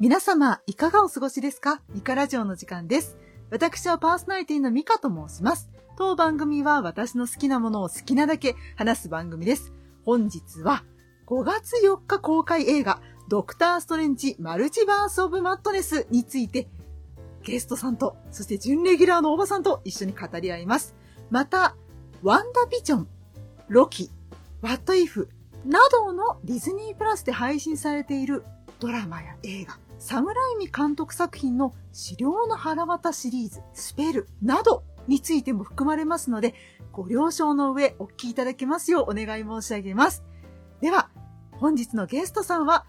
皆様、いかがお過ごしですか？ミカラジオの時間です。私はパーソナリティのミカと申します。当番組は私の好きなものを好きなだけ話す番組です。本日は5月4日公開映画、ドクターストレンジマルチバースオブマットネスについて、ゲストさんと、そして準レギュラーのおばさんと一緒に語り合います。また、ワンダビジョン、ロキ、ワットイフなどのディズニープラスで配信されているドラマや映画、サムライミ監督作品の資料の腹渡シリーズ、スペルなどについても含まれますので、ご了承の上お聞きいただけますようお願い申し上げます。では、本日のゲストさんは、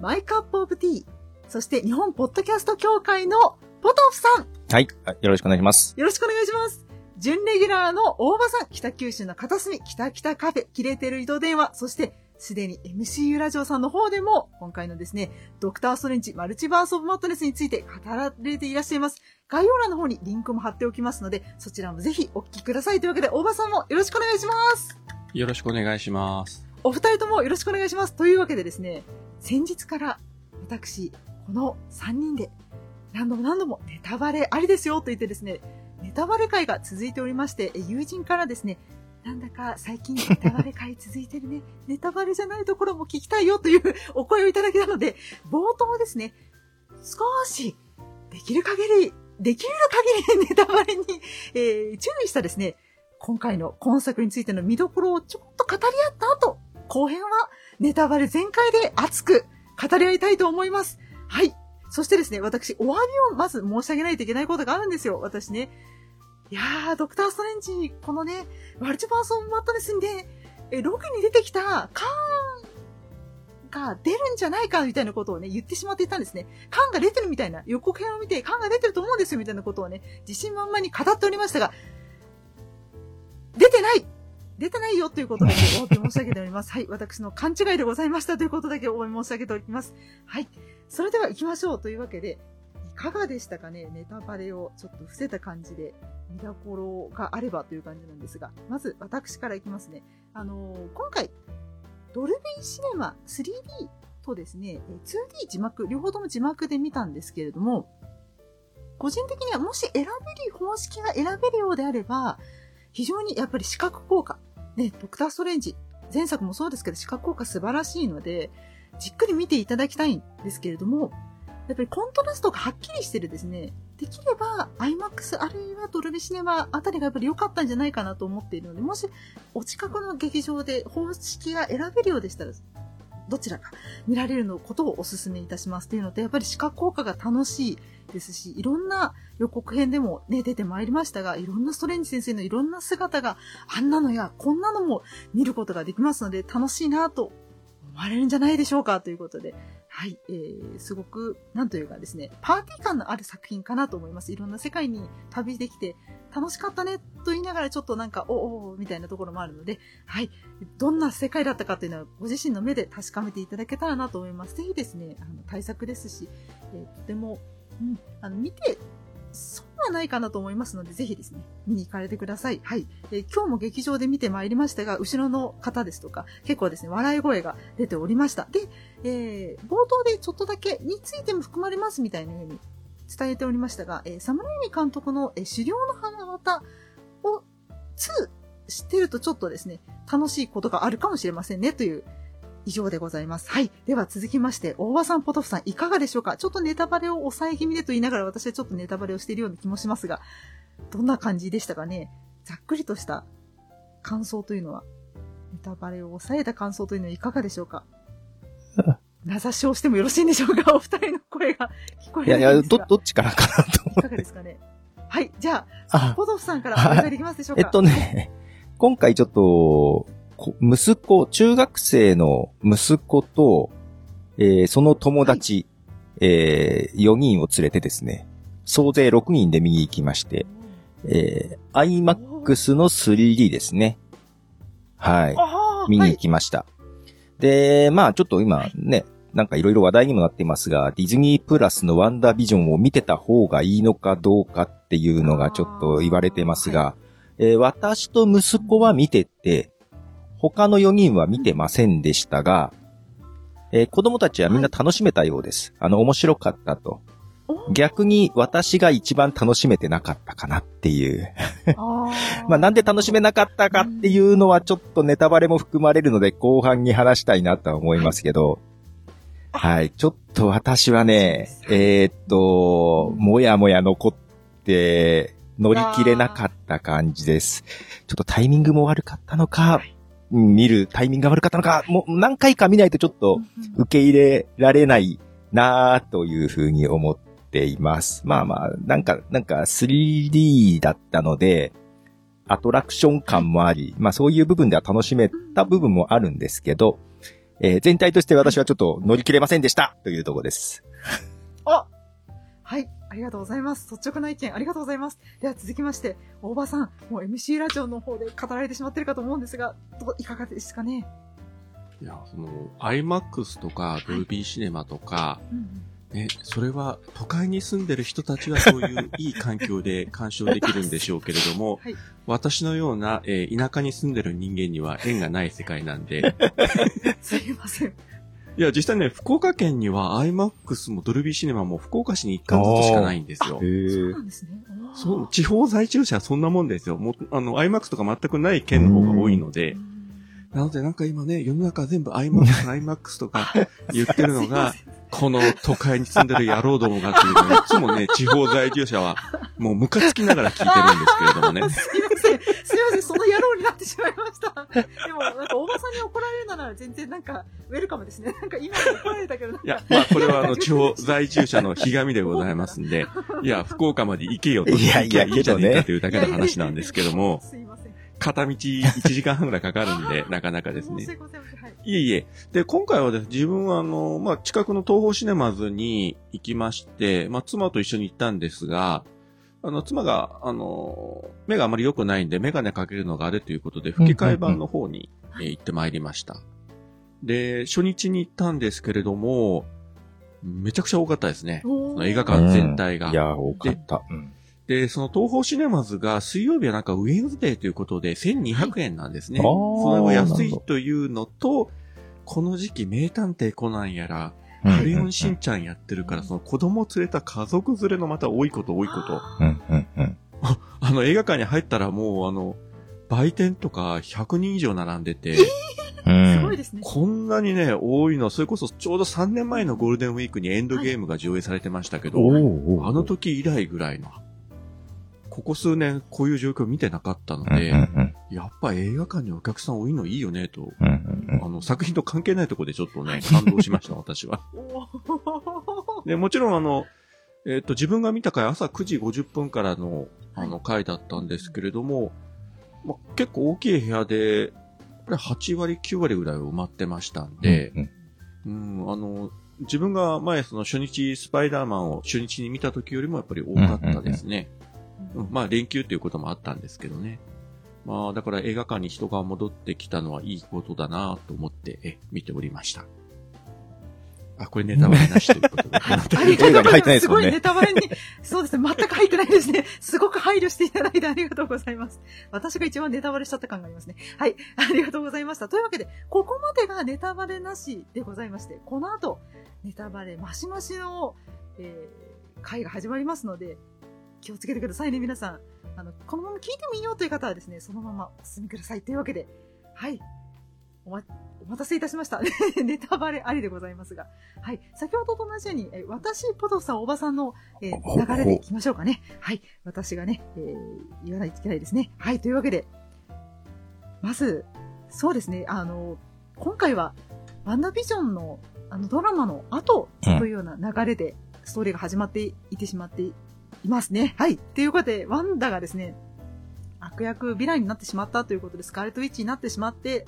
マイカップオブティー、そして日本ポッドキャスト協会のポトフさん、はい。あよろしくお願いします。よろしくお願いします。準レギュラーの大場さん、北九州の片隅、北北カフェ、切れてる移動電話、そして、すでに MCU ラジオさんの方でも、今回のですね、ドクターストレンジマルチバースオブマットネスについて語られていらっしゃいます。概要欄の方にリンクも貼っておきますので、そちらもぜひお聞きください。というわけで、大場さんもよろしくお願いします。よろしくお願いします。お二人ともよろしくお願いします。というわけでですね、先日から私、この3人で何度も何度もネタバレありですよと言ってですね、ネタバレ会が続いておりまして、え友人からですね、なんだか最近ネタバレ会続いてるね。ネタバレじゃないところも聞きたいよというお声をいただけたので、冒頭ですね、少しできる限り、できる限りネタバレに、えー注意したですね、今回の今作についての見どころをちょっと語り合った後、後編はネタバレ全開で熱く語り合いたいと思います。はい。そしてですね、私、お詫びをまず申し上げないといけないことがあるんですよ。私ね。いやー、ドクターストレンジ、このね、マルチバースオブマットネスにね、え、ロケに出てきたカーンが出るんじゃないかみたいなことをね、言ってしまっていたんですね。カーンが出てるみたいな、予告編を見て、カーンが出てると思うんですよ、みたいなことをね、自信満々に語っておりましたが、出てない出てないよということだけお詫び申し上げております。はい。私の勘違いでございましたということだけお詫び申し上げております。はい。それでは行きましょうというわけで、かがでしたかね？ネタバレをちょっと伏せた感じで見どころがあればという感じなんですが、まず私からいきますね。あのー今回、ドルビーシネマ 3D とですね、2D 字幕、両方とも字幕で見たんですけれども、個人的にはもし選べる方式が選べるようであれば、非常にやっぱり視覚効果、ね、ドクターストレンジ、前作もそうですけど視覚効果素晴らしいので、じっくり見ていただきたいんですけれども、やっぱりコントラストがはっきりしてるですね、できれば IMAX あるいはドルビシネマあたりがやっぱり良かったんじゃないかなと思っているので、もしお近くの劇場で方式が選べるようでしたら、どちらか見られるのことをお勧めいたしますというのと、やっぱり視覚効果が楽しいですし、いろんな予告編でもね、出てまいりましたが、いろんなストレンジ先生のいろんな姿があんなのやこんなのも見ることができますので、楽しいなと思われるんじゃないでしょうかということで、はい、えー、すごく、なんというかですね、パーティー感のある作品かなと思います。いろんな世界に旅できて、楽しかったねと言いながらちょっとなんか、おおみたいなところもあるので、はい、どんな世界だったかというのはご自身の目で確かめていただけたらなと思います。ぜひですね、あの対策ですし、えーとても、うん、あの見て、そはないかなと思いますので、ぜひですね、見に行かれてください。はい。えー今日も劇場で見てまいりましたが、後ろの方ですとか、結構ですね、笑い声が出ておりました。で、えー冒頭でちょっとだけについても含まれますみたいなように伝えておりましたが、えーサムライミ監督の、えー狩猟の花形を2知ってるとちょっとですね、楽しいことがあるかもしれませんねという以上でございます。はい。では続きまして、大場さん、ポトフさん、いかがでしょうか？ちょっとネタバレを抑え気味でと言いながら私はちょっとネタバレをしているような気もしますが、どんな感じでしたかね？ざっくりとした感想というのは、ネタバレを抑えた感想というのはいかがでしょうか？名指しをしてもよろしいんでしょうか？お二人の声が聞こえいやいや、ど、ないんですが。どっちからかなとい思ってかがです。かね？はい。じゃあ、あ、ポトフさんからお願いできますでしょうか？えっとね、今回ちょっと、こ息子、中学生の息子と、えーその友達、えー4人を連れてですね、総勢6人で見に行きまして、えー、IMAX の 3D ですね。はい。見に行きました。で、まあちょっと今ね、なんかいろいろ話題にもなっていますが、ディズニープラスのワンダービジョンを見てた方がいいのかどうかっていうのがちょっと言われてますが、えー私と息子は見てて、他の4人は見てませんでしたが、えー子供たちはみんな楽しめたようです。あの、面白かったと。逆に私が一番楽しめてなかったかなっていう。まあなんで楽しめなかったかっていうのはちょっとネタバレも含まれるので後半に話したいなとは思いますけど。はい。ちょっと私はね、えーっと、もやもや残って乗り切れなかった感じです。ちょっとタイミングも悪かったのか、うん見るタイミングが悪かったのか、もう何回か見ないとちょっと受け入れられないなぁというふうに思っています。まあまあ、なんか、なんか 3D だったので、アトラクション感もあり、まあそういう部分では楽しめた部分もあるんですけど、えー全体として私はちょっと乗り切れませんでしたというところです。あはい、ありがとうございます。率直な意見ありがとうございます。では続きまして、大場さん、もう MC ラジオの方で語られてしまってるかと思うんですが、どういかがですかね？いや、その、IMAX とか、ドルビーシネマとか、うんね、それは都会に住んでる人たちはそういういい環境で鑑賞できるんでしょうけれども、はい私のような、えー田舎に住んでる人間には縁がない世界なんで、すいません。いや、実際ね、福岡県には IMAX もドルビーシネマも福岡市に一貫ずつしかないんですよ。そうへなんですね。そう、地方在住者はそんなもんですよ。もう、あの、IMAX とか全くない県の方が多いのでう、んなのでなんか今ね、世の中全部 IMAX、IMAX とか 言ってるのが、この都会に住んでる野郎どもがっていうのをいつもね、地方在住者はもうムカつきながら聞いてるんですけれどもね。すいません。すいません。その野郎になってしまいました。でも、なんか、大場さんに怒られるなら、全然なんか、ウェルカムですね。なんか、今の怒られたけど、いや、まあこれはあの、地方在住者のひがみでございますんで、いや、福岡まで行けよと。いやいや行けじゃねえかというだけの話なんですけども、すいません。片道1時間半ぐらいかかるんで、なかなかですねいません。はい。いえいえ。で、今回はですね、自分はあの、まあ、近くの東宝シネマズに行きまして、まあ、妻と一緒に行ったんですが、あの、妻が、あの、目があまり良くないんで、メガネかけるのがあれということで、吹き替え版の方に、えー行ってまいりました。で、初日に行ったんですけれども、めちゃくちゃ多かったですね。映画館全体が。いや、多かった。うんで、その東宝シネマズが水曜日はなんかウェンズデーということで1200円なんですね。はい。それは安いというのと、この時期名探偵コナンやら、うんクレヨンしんちゃんやってるから、その子供連れた家族連れのまた多いこと多いこと。あの映画館に入ったらもうあの、売店とか100人以上並んでて、うん。すごいですね。こんなにね、多いの、それこそちょうど3年前のゴールデンウィークにエンドゲームが上映されてましたけど、おーおー。あの時以来ぐらいの、ここ数年こういう状況見てなかったのうんうんで、うん。やっぱ映画館にお客さん多いのいいよねと、うんうんうん。あの作品と関係ないところでちょっとね、感動しました、私は。で、もちろんあの、えっ、と、自分が見た回朝9時50分からの、あの、回だったんですけれども、ま、結構大きい部屋で、これ8割、9割ぐらい埋まってましたんで、うんうん、あの、自分が前その初日スパイダーマンを初日に見た時よりもやっぱり多かったですね。うんまあ連休っていうこともあったんですけどね。まあだから映画館に人が戻ってきたのはいいことだなと思ってえ見ておりました。あ、これネタバレなしということで。ありがとうございます。すごいネタバレに、そうですね、全く入ってないですね。すごく配慮していただいてありがとうございます。私が一番ネタバレしちゃった感がありますね。はい、ありがとうございました。というわけで、ここまでがネタバレなしでございまして、この後、ネタバレマシマシの、えー、回が始まりますので、気をつけてくださいね、皆さん。あの、このまま聞いてみようという方はですね、そのままお進みください。というわけで、はい。おま、お待たせいたしました。ネタバレありでございますが。はい。先ほどと同じように、え私、ポトフさん、おばさんの、え流れでいきましょうかね。はい。私がね、えー言わないといけないですね。はい。というわけで、まず、そうですね、あの、今回は、ワンダービジョンの、あの、ドラマの後というような流れで、ストーリーが始まっていてしまっていますね。はい。ということで、ワンダがですね、悪役、ヴィランになってしまったということで、スカーレットウィッチになってしまって、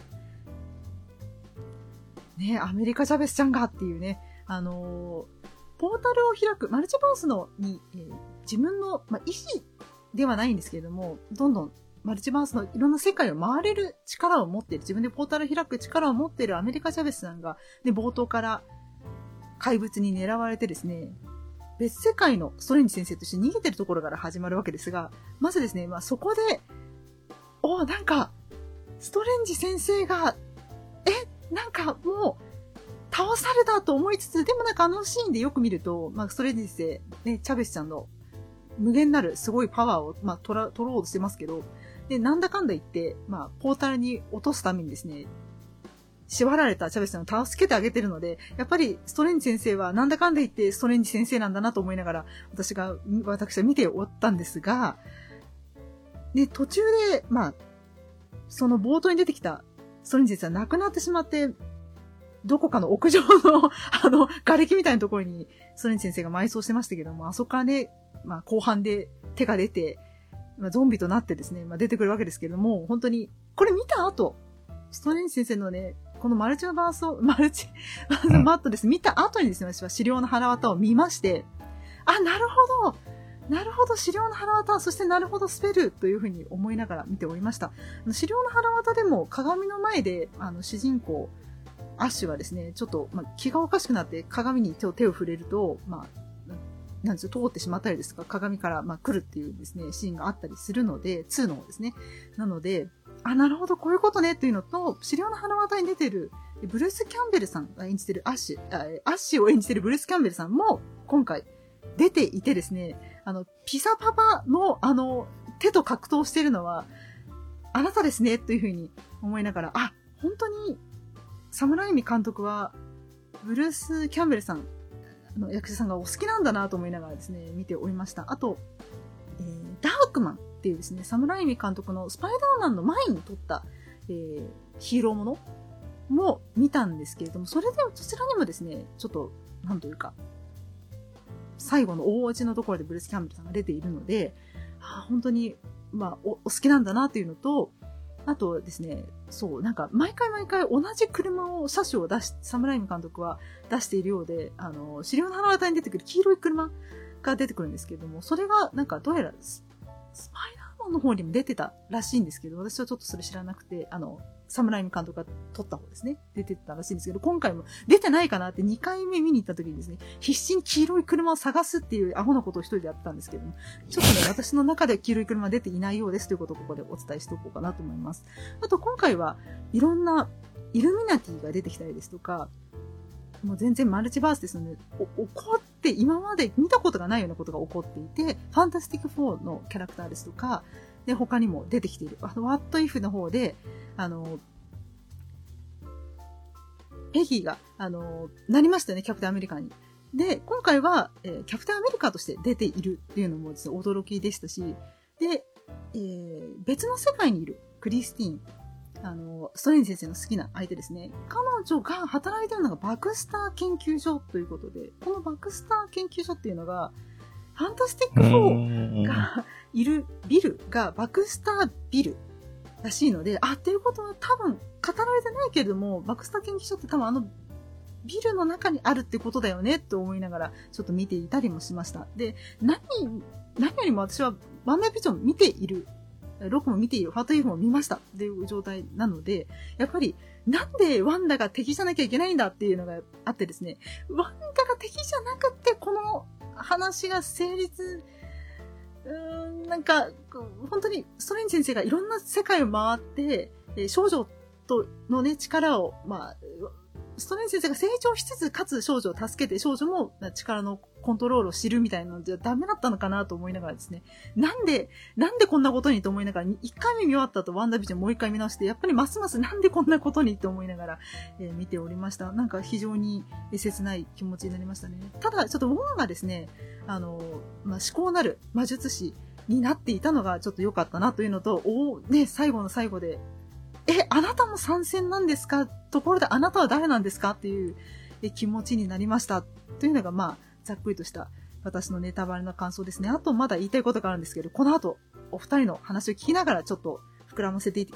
ね、アメリカ・チャベスちゃんがっていうね、あのーポータルを開く、マルチバースのに、えー自分の、まあ、意思ではないんですけれども、どんどんマルチバースのいろんな世界を回れる力を持っている、自分でポータルを開く力を持っているアメリカ・チャベスさんが、で、冒頭から怪物に狙われてですね、別世界のストレンジ先生として逃げてるところから始まるわけですが、まずですね、まあ、そこで、おなんか、ストレンジ先生が、え、なんかもう、倒されたと思いつつ、でもなんかあのシーンでよく見ると、まあ、それにして、ね、チャベスちゃんの無限なるすごいパワーを、まあ、取ら、取ろうとしてますけど、で、なんだかんだ言って、まあ、ポータルに落とすためにですね、縛られたチャベスちゃんを助けてあげてるので、やっぱりストレンジ先生はなんだかんだ言ってストレンジ先生なんだなと思いながら、私が、私は見ておったんですが、で、途中で、まあ、その冒頭に出てきたストレンジ先生は亡くなってしまって、どこかの屋上の、あの、瓦礫みたいなところに、ストレンジ先生が埋葬してましたけども、あそこからね、まあ、後半で手が出て、まあ、ゾンビとなってですね、まあ、出てくるわけですけれども、本当に、これ見た後、ストレンジ先生のね、このマルチバースを、マルチ、マットです。見た後にですね、私は資料の腹渡を見まして、あ、なるほどなるほど、資料の腹渡、そしてなるほど、スペルというふうに思いながら見ておりました。資料の腹渡でも鏡の前で、あの、主人公、アッシュはですね、ちょっと、まあ、気がおかしくなって鏡に手を手を触れると、まあ、ななんですよ、通ってしまったりですとか、鏡から、まあ、来るっていうですね、シーンがあったりするので、2の方ですね。なので、あ、なるほど、こういうことねっていうのと、資料の腹渡に出てる、ブルース・キャンベルさんが演じてるアッシュ、アッシュを演じてるブルース・キャンベルさんも、今回、出ていてですね、あの、ピサパパの、あの、手と格闘してるのは、あなたですね、というふうに思いながら、あ、本当に、サムライミ監督は、ブルース・キャンベルさんの役者さんがお好きなんだなと思いながらですね、見ておりました。あと、クマンっていうですね、サムライミ監督のスパイダーマンの前に撮った、えーヒーローものも見たんですけれども、それでも、そちらにもですね、ちょっと、なんというか、最後の大落ちのところでブルース・キャンベルさんが出ているので、あ本当に、まあお、お好きなんだなっていうのと、あとですね、そう、なんか、毎回毎回同じ車を、車種を出し、サムライム監督は出しているようで、あの、資料の花形に出てくる黄色い車が出てくるんですけれども、それが、なんか、どうやらス、パイダーマンの方にも出てたらしいんですけど、私はちょっとそれ知らなくて、あの、サムライム監督が撮った方ですね。出てたらしいんですけど、今回も出てないかなって2回目見に行った時にですね、必死に黄色い車を探すっていうアホなことを一人でやったんですけども、ちょっとね、私の中で黄色い車出ていないようですということをここでお伝えしておこうかなと思います。あと今回はいろんなイルミナティが出てきたりですとか、もう全然マルチバースですので、起こって今まで見たことがないようなことが起こっていて、ファンタスティック4のキャラクターですとか、で、他にも出てきている。あの、What If の方で、あの、ペギーが、あの、なりましたよね、キャプテンアメリカに。で、今回は、えーキャプテンアメリカとして出ているっていうのもですね、驚きでしたし、で、えー別の世界にいるクリスティーン、あの、ストレンジ先生の好きな相手ですね。彼女が働いてるのがバクスター研究所ということで、このバクスター研究所っていうのが、ファンタスティック4がいるビルがバクスタービルらしいので、あ、っていうことは多分語られてないけれども、バクスター研究所って多分あのビルの中にあるってことだよねって思いながらちょっと見ていたりもしました。で、何、何よりも私はワンダービジョン見ている、ロクも見ている、ファートイフも見ましたっていう状態なので、やっぱりなんでワンダが敵じゃなきゃいけないんだっていうのがあってですね、ワンダが敵じゃなくてこの話が成立、うーん、なんか、本当にストレンジ先生がいろんな世界を回って、え少女とのね、力を、まあ、ストレン先生が成長しつつ、かつ少女を助けて、少女も力のコントロールを知るみたいなのじゃダメだったのかなと思いながらですね。なんで、なんでこんなことにと思いながら、一回目見終わった後、ワンダービジョンもう一回見直して、やっぱりますますなんでこんなことにと思いながら、えー見ておりました。なんか非常に切ない気持ちになりましたね。ただ、ちょっとウォンがですね、あの、まあ、思考なる魔術師になっていたのがちょっと良かったなというのと、おね、最後の最後で、え、あなたも参戦なんですか？ところであなたは誰なんですか？っていう気持ちになりました。というのが、まあ、ざっくりとした私のネタバレの感想ですね。あと、まだ言いたいことがあるんですけど、この後、お二人の話を聞きながらちょっと膨らませてい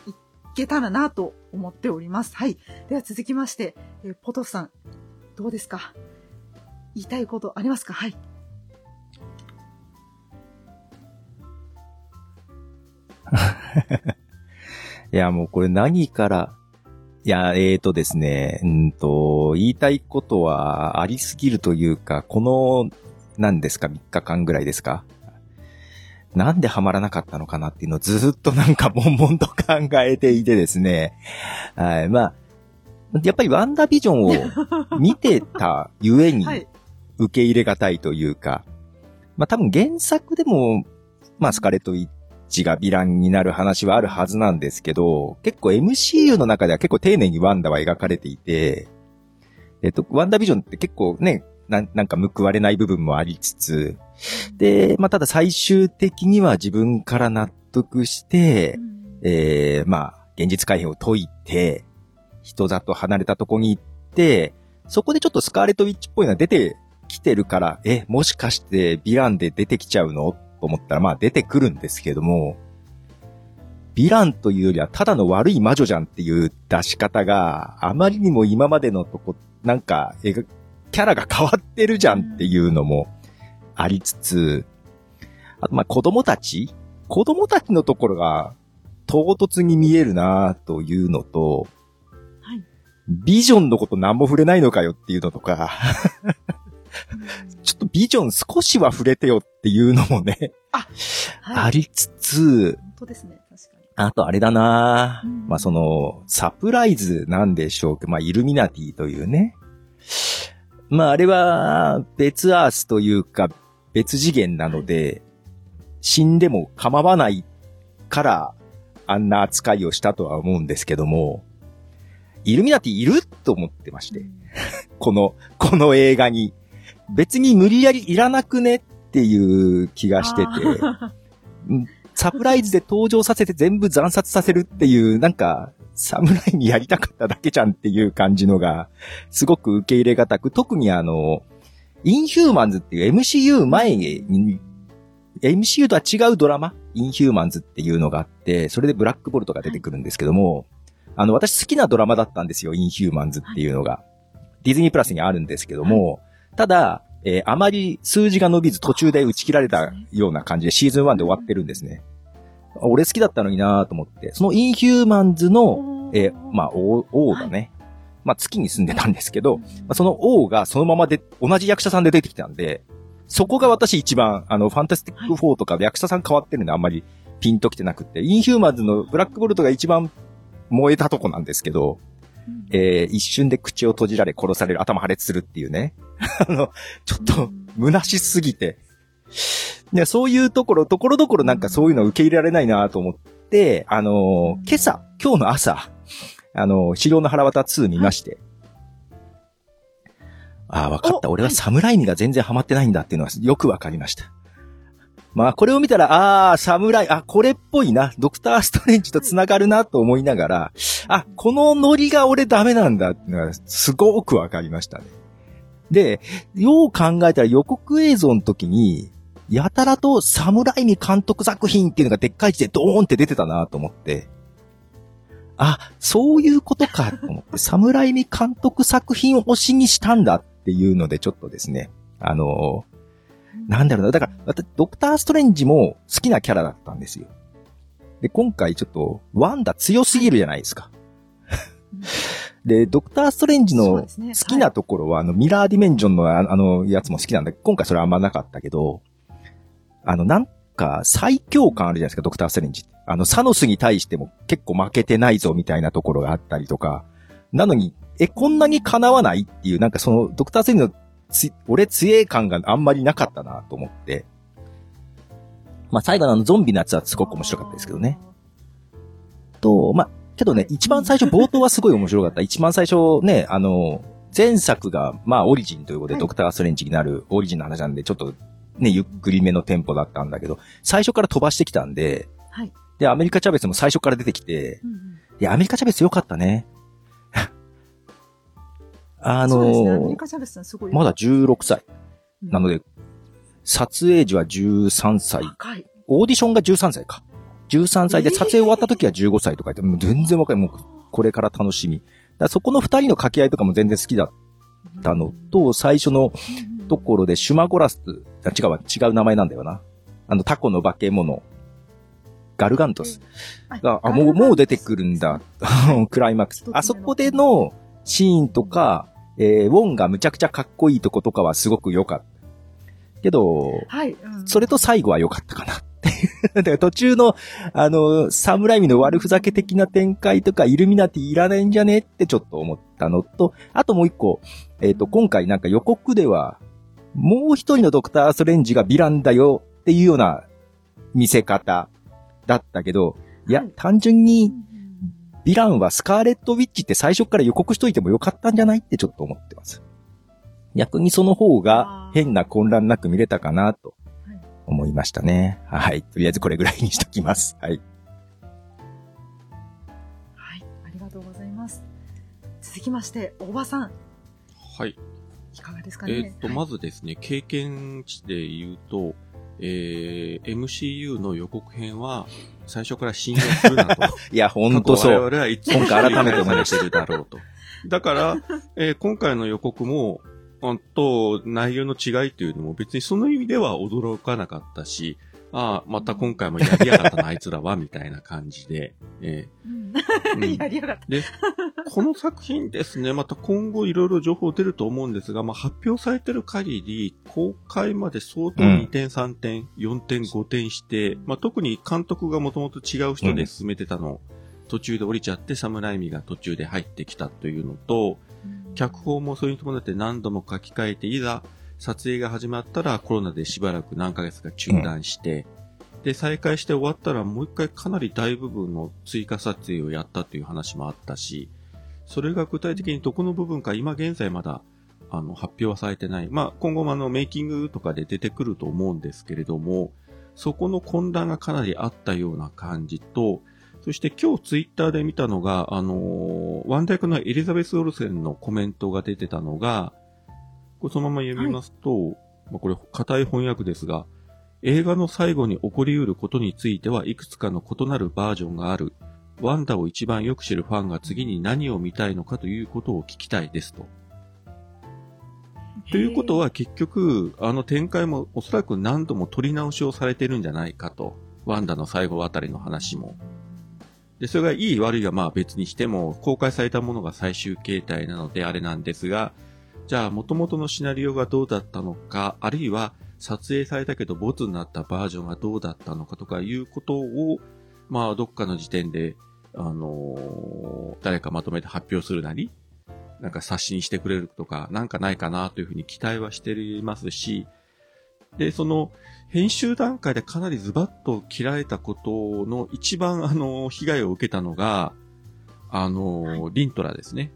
けたらなと思っております。はい。では続きまして、えポトフさん、どうですか？言いたいことありますか？はい。いや、もうこれ何から、いや、えーとですね、うんと、言いたいことはありすぎるというか、この、何ですか、3日間ぐらいですか？なんでハマらなかったのかなっていうのをずっとなんか悶々と考えていてですね。はい、まあ、やっぱりワンダービジョンを見てたゆえにはい。受け入れがたいというか、まあ多分原作でも、まあスカーレット・ウィッチがヴィランになる話はあるはずなんですけど、結構 MCU の中では結構丁寧にワンダは描かれていて、えっと、ワンダービジョンって結構ね、なんなんか報われない部分もありつつ、で、まあただ最終的には自分から納得して、うん。えー、まあ、現実改変を解いて、人里離れたとこに行って、そこでちょっとスカーレットウィッチっぽいのが出てきてるから、え、もしかしてヴィランで出てきちゃうの？と思ったら、まあ出てくるんですけども、ヴィランというよりはただの悪い魔女じゃんっていう出し方があまりにも今までのとこ、なんか、キャラが変わってるじゃんっていうのもありつつ、あとまあ子供たち子供たちのところが唐突に見えるなというのと、はい。ビジョンのこと何も触れないのかよっていうのとか、ちょっとビジョン少しは触れてよっていうのもね、はい。ありつつ、本当ですね。確かに。あとあれだな、うんまあその、サプライズなんでしょうけど、まあイルミナティというね。まああれは別アースというか別次元なので、死んでも構わないからあんな扱いをしたとは思うんですけども、イルミナティいると思ってまして、この、この映画に。別に無理やりいらなくねっていう気がしてて、あ サプライズで登場させて全部惨殺させるっていう、なんか、侍にやりたかっただけじゃんっていう感じのが、すごく受け入れがたく、特にあの、インヒューマンズっていう MCU 前に、MCU とは違うドラマ？インヒューマンズっていうのがあって、それでブラックボルトが出てくるんですけども、あの、私好きなドラマだったんですよ、インヒューマンズっていうのが。ディズニープラスにあるんですけども、ただ、えーあまり数字が伸びず途中で打ち切られたような感じでシーズン1で終わってるんですね。あ俺好きだったのになと思って、そのインヒューマンズの、えーまあ、王、王だね。まあ、月に住んでたんですけど、まあその王がそのままで、同じ役者さんで出てきたんで、そこが私一番、あの、ファンタスティック4とかで役者さん変わってるんであんまりピンときてなくて、インヒューマンズのブラックボルトが一番燃えたとこなんですけど、うんえー一瞬で口を閉じられ殺される、頭破裂するっていうね。あの、ちょっと、虚しすぎて。ね、そういうところ、ところどころなんかそういうの受け入れられないなと思って、あのー今朝、今日の朝、あのー、資料の腹渡2見まして。ああ、わかった。お俺は侍味が全然ハマってないんだっていうのはよくわかりました。まあ、これを見たら、ああ、侍、あ、これっぽいな。ドクターストレンジと繋がるなと思いながら、あ、このノリが俺ダメなんだっていうのはすごくわかりましたね。で、よう考えたら予告映像の時に、やたらと侍に監督作品っていうのがでっかい字でドーンって出てたなと思って、あ、そういうことかと思って、侍に監督作品を推しにしたんだっていうのでちょっとですね、あのなんだろうな。だから、私ドクターストレンジも好きなキャラだったんですよ。で、今回ちょっと、ワンダ強すぎるじゃないですか。で、ドクターストレンジの好きなところは、あの、ミラーディメンジョンのああの、やつも好きなんだけど、今回それはあんまなかったけど、あの、なんか、最強感あるじゃないですか、ドクターストレンジ。あの、サノスに対しても結構負けてないぞ、みたいなところがあったりとか、なのに、え、こんなに叶わないっていう、なんかその、ドクターストレンジのつ、俺強え感があんまりなかったなと思って。まあ、最後のあのゾンビのやつはすごく面白かったですけどね。。と、まあ、けどね、一番最初、冒頭はすごい面白かった。一番最初ね、あの、前作が、まあ、オリジンということで、はいドクターストレンジになるオリジンの話なんで、ちょっと、ね、ゆっくりめのテンポだったんだけど、最初から飛ばしてきたんで、はい。で、アメリカチャベスも最初から出てきて、うんうんいや、アメリカチャベス良かったね。あのリカチャベスさんすごい。まだ16歳。うんなので、撮影時は13歳。オーディションが13歳か。13歳でえー撮影終わった時は15歳とか言って、もう全然若い。もうこれから楽しみ。だそこの二人の掛け合いとかも全然好きだったのと、最初のところでシュマゴラス、あ違うわ、違う名前なんだよな。あの、タコの化け物。ガルガントスが、あ、もう、もう出てくるんだ。クライマックスあそこでのシーンとか、えー、ウォンがむちゃくちゃかっこいいとことかはすごく良かった。けど、はい。うんそれと最後は良かったかなっだから途中の、あの、サムライミの悪ふざけ的な展開とか、イルミナティいらないんじゃねってちょっと思ったのと、あともう一個、えっ、と、今回なんか予告では、もう一人のドクター・ストレンジがヴィランだよっていうような見せ方だったけど、いやはい、単純に、ヴィランはスカーレット・ウィッチって最初から予告しといてもよかったんじゃないってちょっと思ってます。逆にその方が変な混乱なく見れたかなとはい思いましたね。はい。とりあえずこれぐらいにしときます。はい。はい、ありがとうございます。続きまして、大場さん、はい。いかがですかえね。っと、まずですね、経験値で言うと、えー、MCU の予告編は、最初から信用するなと。いや、ほんとそう。我々はいつも今回改めて思いましてるだろうと。だから、えー今回の予告も、うんと、内容の違いというのも別にその意味では驚かなかったし、ああ、また今回もやりやがったな、あいつらは、みたいな感じで、えうん。ーうん。やりやがった。で、この作品ですね、また今後いろいろ情報出ると思うんですが、まあ、発表されてる限り、公開まで相当2点、3点、4点、5点して、まあ、特に監督がもともと違う人で進めてたの、途中で降りちゃって、サムライミが途中で入ってきたというのと、脚本もそれに伴って何度も書き換えて、いざ撮影が始まったらコロナでしばらく何ヶ月か中断して、で、再開して終わったらもう一回かなり大部分の追加撮影をやったという話もあったし、それが具体的にどこの部分か今現在まだあの発表はされてない。まあ今後もあのメイキングとかで出てくると思うんですけれども、そこの混乱がかなりあったような感じと、そして今日ツイッターで見たのが、あのーワンダイクのエリザベス・オルセンのコメントが出てたのが、これそのまま読みますと、まあこれ、硬い翻訳ですが、映画の最後に起こり得ることについてはいくつかの異なるバージョンがある。ワンダを一番よく知るファンが次に何を見たいのかということを聞きたいですと。ということは結局、あの展開もおそらく何度も取り直しをされてるんじゃないかと。ワンダの最後あたりの話も。で、それがいい悪いはまあ別にしても、公開されたものが最終形態なのであれなんですが、じゃあ元々のシナリオがどうだったのか、あるいは撮影されたけどボツになったバージョンがどうだったのかとかいうことを、まあどっかの時点で、あのー誰かまとめて発表するなり、なんか刷新してくれるとか、なんかないかなというふうに期待はしていますし、で、その、編集段階でかなりズバッと切られたことの一番あの、被害を受けたのが、あの、リントラですね。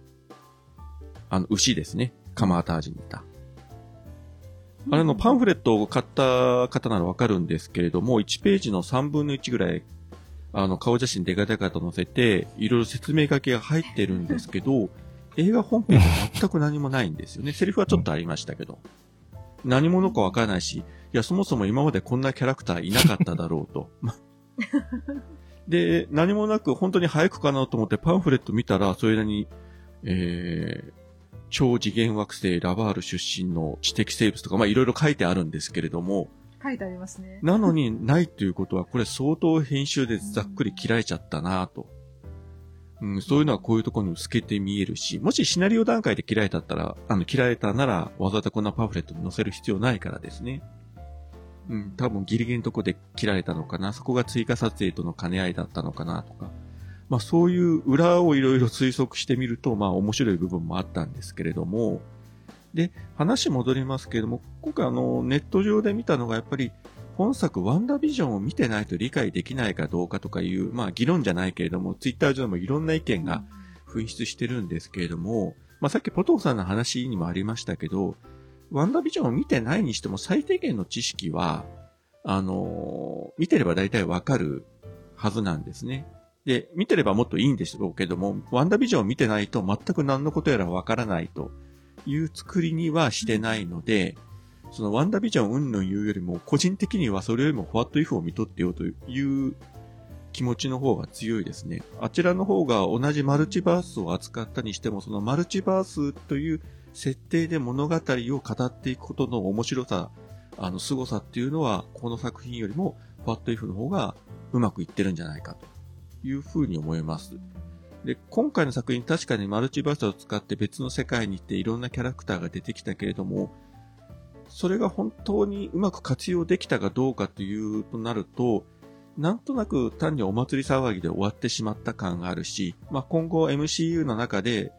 あの、牛ですね。カマータージにいた。あれのパンフレットを買った方ならわかるんですけれども、1ページの3分の1ぐらい、あの、顔写真デカデカと載せて、いろいろ説明書きが入ってるんですけど、映画本編は全く何もないんですよね。セリフはちょっとありましたけど。何者かわからないし、いや、そもそも今までこんなキャラクターいなかっただろうと。ま で、何もなく本当に早くかなと思ってパンフレット見たら、それなりに、えー、超次元惑星ラバール出身の知的生物とか、まあいろいろ書いてあるんですけれども、書いてありますね。なのにないということは、これ相当編集でざっくり切られちゃったなと。うん、そういうのはこういうところに透けて見えるし、もしシナリオ段階で切られたったら、あの、切られたなら、わざわざこんなパンフレットに載せる必要ないからですね。うん、多分ギリギリのとこで切られたのかな、そこが追加撮影との兼ね合いだったのかなとか。まあそういう裏をいろいろ推測してみると、まあ面白い部分もあったんですけれども、で、話戻りますけれども、今回あの、ネット上で見たのがやっぱり、本作ワンダービジョンを見てないと理解できないかどうかとかいう、まあ議論じゃないけれども、ツイッター上でもいろんな意見が噴出してるんですけれども、まあさっきポトフさんの話にもありましたけど、ワンダービジョンを見てないにしても最低限の知識は、あの見てれば大体わかるはずなんですね。で、見てればもっといいんでしょうけども、ワンダービジョンを見てないと全く何のことやらわからないという作りにはしてないので、そのワンダービジョン云々言うよりも、個人的にはそれよりもファットイフを見とってよという気持ちの方が強いですね。あちらの方が同じマルチバースを扱ったにしても、そのマルチバースという設定で物語を語っていくことの面白さ、あの凄さっていうのは、この作品よりもファットイフの方がうまくいってるんじゃないかというふうに思います。で、今回の作品確かにマルチバースを使って別の世界に行っていろんなキャラクターが出てきたけれども、それが本当にうまく活用できたかどうかというとなると、なんとなく単にお祭り騒ぎで終わってしまった感があるし、まあ、今後 MCU の中で、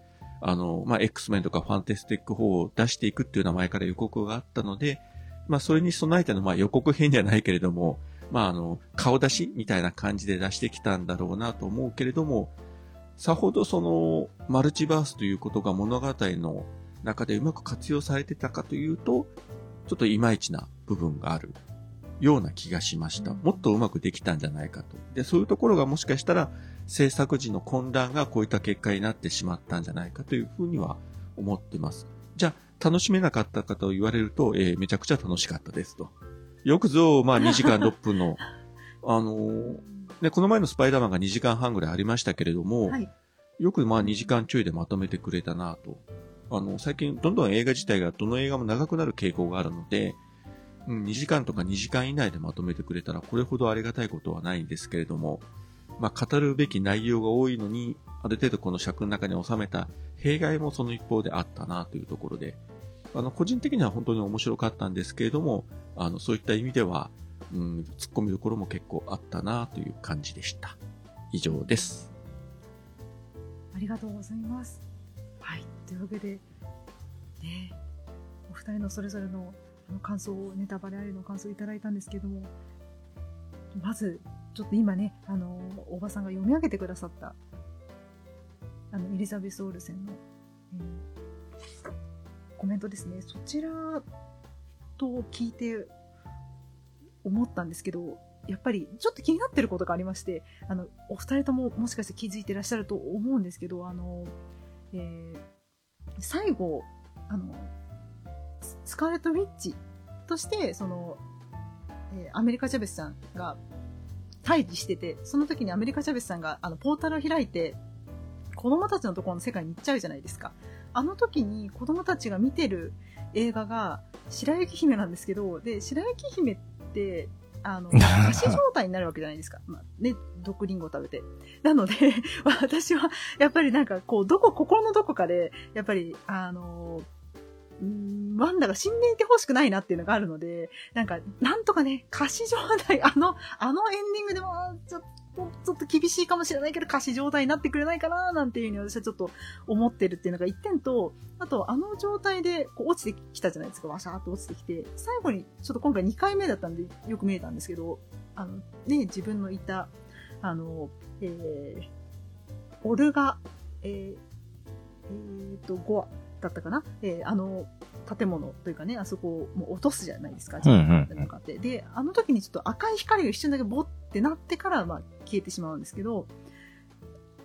あの、まあ、X メンとかファンテスティック4を出していくっていう名前から予告があったので、まあ、それに備えての、まあ、予告編ではないけれども、まあ、あの、顔出しみたいな感じで出してきたんだろうなと思うけれども、さほどその、マルチバースということが物語の中でうまく活用されてたかというと、ちょっといまいちな部分があるような気がしました。もっとうまくできたんじゃないかと。で、そういうところがもしかしたら制作時の混乱がこういった結果になってしまったんじゃないかというふうには思ってます。じゃあ、楽しめなかったかと言われると、えー、めちゃくちゃ楽しかったですと。よくぞ、まあ 2時間6分の、あのー、ね、この前のスパイダーマンが2時間半ぐらいありましたけれども、はい、よくまあ2時間ちょいでまとめてくれたなと。あの、最近どんどん映画自体がどの映画も長くなる傾向があるので、うん、2時間とか2時間以内でまとめてくれたらこれほどありがたいことはないんですけれども、まあ、語るべき内容が多いのに、ある程度この尺の中に収めた弊害もその一方であったなというところで、あの、個人的には本当に面白かったんですけれども、あの、そういった意味では、うん、突っ込みどころも結構あったなという感じでした。以上です。ありがとうございます。というわけで、ね、お二人のそれぞれのあの感想を、ネタバレありの感想をいただいたんですけども、まず、ちょっと今ね、あの、おばさんが読み上げてくださった、あの、エリザベス・オールセンの、えー、コメントですね。そちらと聞いて思ったんですけど、やっぱりちょっと気になってることがありまして、あの、お二人とももしかして気づいてらっしゃると思うんですけど、あの、えー、最後、あの、スカーレット・ウィッチとして、その、え、アメリカ・チャベスさんが退治してて、その時にアメリカ・チャベスさんがあのポータルを開いて、子供たちのところの世界に行っちゃうじゃないですか。あの時に子供たちが見てる映画が白雪姫なんですけど、で、白雪姫って、あの、餓死状態になるわけじゃないですか。まあ、ね、毒リンゴ食べて。なので、私は、やっぱりなんか、こう、どこ、心のどこかで、やっぱり、あのんワンダが死んでいてほしくないなっていうのがあるので、なんか、なんとかね、歌詞状態、あの、あのエンディングでも、ちょっと、ちょっと厳しいかもしれないけど、歌詞状態になってくれないかななんていうふうに私はちょっと思ってるっていうのが一点と、あと、あの状態でこう落ちてきたじゃないですか、わしゃーっと落ちてきて、最後に、ちょっと今回2回目だったんでよく見えたんですけど、あの、ね、自分のいた、あの、えー、オルガ、えー、えー、と、ゴア、だったかな、えー、あの建物というかね、あそこをもう落とすじゃないですか、自分の向かって。で、あの時にちょっと赤い光が一瞬だけボッってなってから、まあ、消えてしまうんですけど、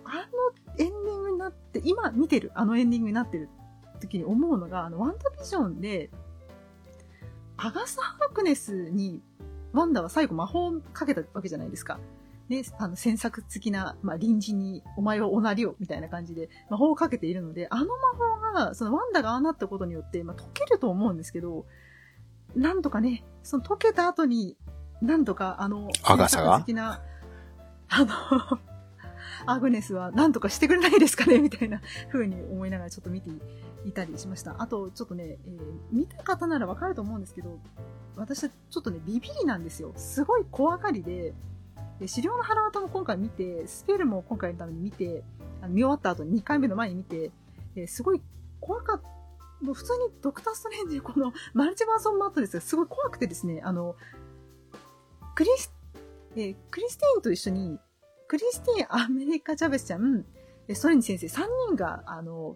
あのエンディングになって、今見てる、あのエンディングになってる時に思うのが、あの、ワンダビジョンで、アガサ・ハークネスに、ワンダは最後魔法をかけたわけじゃないですか。ね、あの、詮索的な、まあ、臨時に、お前はおなりを、みたいな感じで、魔法をかけているので、あの魔法が、そのワンダがああなったことによって、まあ、解けると思うんですけど、なんとかね、その解けた後に、なんとか、あの、アガサが？的な、あの アグネスは何とかしてくれないですかね？みたいな風に思いながらちょっと見ていたりしました。あと、ちょっとね、えー、見た方ならわかると思うんですけど、私はちょっとね、ビビりなんですよ。すごい怖がりで、で、資料の腹渡も今回見て、スペルも今回のために見て、あの見終わった後に2回目の前に見て、えすごい怖かった。もう普通にドクターストレンジ、このマルチバーソンマットですが、すごい怖くてですね、あの、クリス、えー、クリスティーンと一緒に、クリスティーン、アメリカ・ジャベスちゃん、ストレンジ先生、3人が、あの、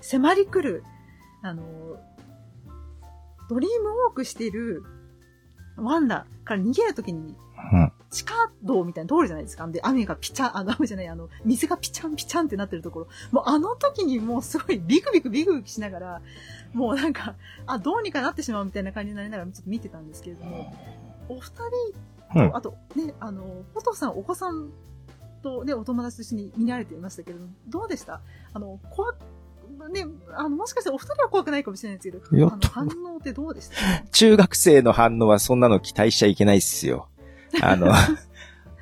迫り来る、あの、ドリームウォークしているワンダから逃げるときに、地下道みたいな通るじゃないですか。で、雨がピチャン、あの、雨じゃない、あの、水がピチャンピチャンってなってるところ。もうあの時にもうすごいビクビクビクビクしながら、もうなんか、あ、どうにかなってしまうみたいな感じになりながらちょっと見てたんですけれども、お二人と、あと、ね、あの、ポトさん、お子さんとね、お友達と一緒に見られていましたけれども、どうでした？あの、怖ね、あの、もしかしたらお二人は怖くないかもしれないですけど、あの、反応ってどうでした？中学生の反応はそんなの期待しちゃいけないっすよ。あの、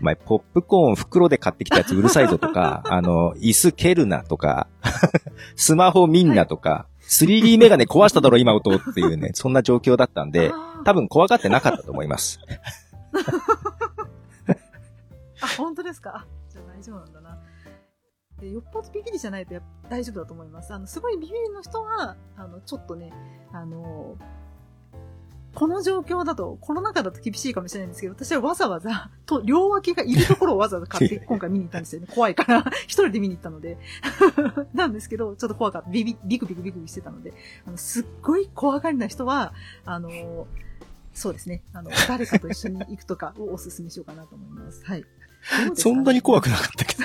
お前、ポップコーン袋で買ってきたやつうるさいぞとか、あの、椅子蹴るなとか、スマホ見んなとか、3D メガネ壊しただろ、今音っていうね、そんな状況だったんで、多分怖がってなかったと思います。あ、本当ですか？あじゃあ大丈夫なんだな。でよっぽどビビりじゃないと大丈夫だと思います。あの、すごいビビりの人は、あの、ちょっとね、あの、この状況だと、コロナ禍だと厳しいかもしれないんですけど、私はわざわざ、と、両脇がいるところをわざわざ買って、今回見に行ったんですよね。怖いから、一人で見に行ったので。なんですけど、ちょっと怖かった。ビビ、ビクビクビクビクしてたので、あの、すっごい怖がりな人は、あの、そうですね。あの、誰かと一緒に行くとかをお勧めしようかなと思います。はい。どうですか？そんなに怖くなかったけど。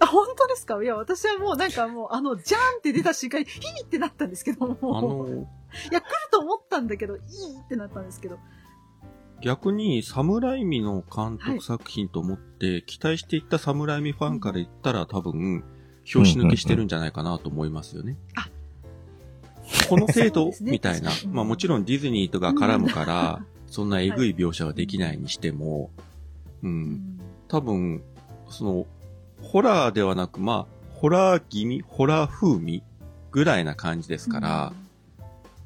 あ、本当ですか？いや、私はもうなんかもう、あの、じゃーんって出た瞬間に、ヒーってなったんですけども。あの、いや、来ると思ったんだけど、いいってなったんですけど。逆に、サムライミの監はい督作品と思って、期待していったサムライミファンから言ったら多分、拍子抜けしてるんじゃないかなと思いますよね。あ。この程度ねみたいな。まあもちろんディズニーとか絡むから、そんなえぐい描写はできないにしても、う、うんん。多分、その、ホラーではなく、まあ、ホラー気味、ホラー風味ぐらいな感じですから、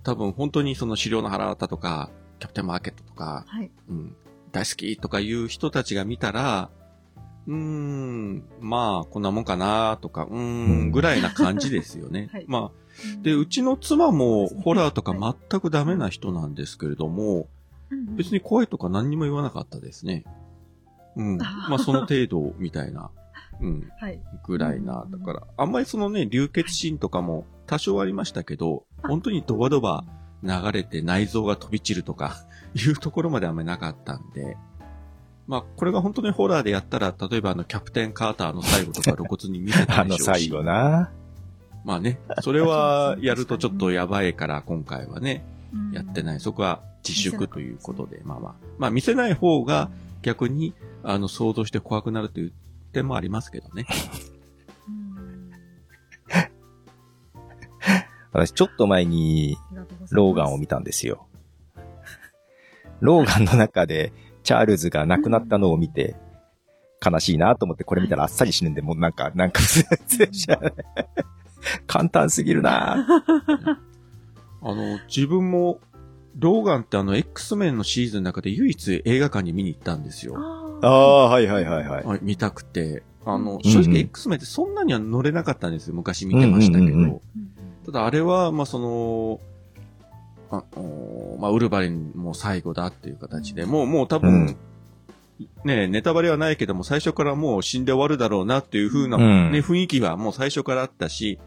多分本当にその資料の腹渡とか、キャプテンマーケットとか、はい。うん、大好きとかいう人たちが見たら、うーん、まあ、こんなもんかなとか、うーうん。ん、ぐらいな感じですよね。はい。まあ、で、うちの妻もホラーとか全くダメな人なんですけれども、うん別に怖いとか何にも言わなかったですね。うん。まあ、その程度みたいな、うん、はい。ぐらいな。だから、あんまりそのね、流血シーンとかも多少ありましたけど、本当にドバドバ流れて内臓が飛び散るとか、いうところまであんまりなかったんで、まあ、これが本当にホラーでやったら、例えばあの、キャプテン・カーターの最後とか露骨に見せたあでしょうし。の最後な。まあね、それはやるとちょっとやばいから、今回はね、うんやってない。そこは自粛ということで、まあまあ。まあ見せない方が逆に、あの、想像して怖くなるという点もありますけどね。う ん私ちょっと前にローガンを見たんですよ。ローガンの中でチャールズが亡くなったのを見て、悲しいなと思ってこれ見たらあっさり死ぬんで、もうなんか、なんか、簡単すぎるなあの、自分も、ローガンってあの、X メンのシーズンの中で唯一映画館に見に行ったんですよ。あああ、はいはいはいはい。はい、見たくて。あの、うん正直 X メンってそんなには乗れなかったんですよ。昔見てましたけど。うんうんうんうんーただあれは、まあその、あおまあ、ウルヴァリンも最後だっていう形で、もう、もう多分、うんねネタバレはないけども、最初からもう死んで終わるだろうなっていう風な、うんね、雰囲気はもう最初からあったし、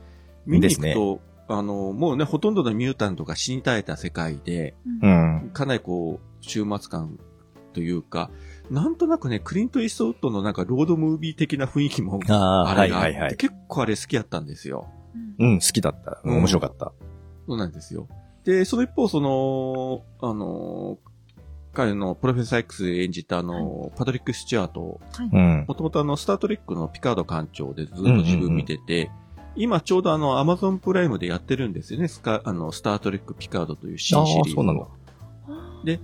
見に行くと、あの、もうね、ほとんどのミュータントが死に絶えた世界で、う。ん。かなりこう、終末感というか、なんとなくね、クリント・イーストウッドのなんかロードムービー的な雰囲気も、あれがあって、はいはい。結構あれ好きやったんですよ。うんうん、好きだった。うん面白かった。そうなんですよ。で、その一方、その、あの、彼のプロフェッサー X 演じたあの、パトリック・スチュアート、はい。うん。もともとあの、スタートレックのピカード館長でずっと自分見てて、今ちょうどあの、アマゾンプライムでやってるんですよね。スカ、あの、スタートレック・ピカードという新シリーズを。あーそうなので、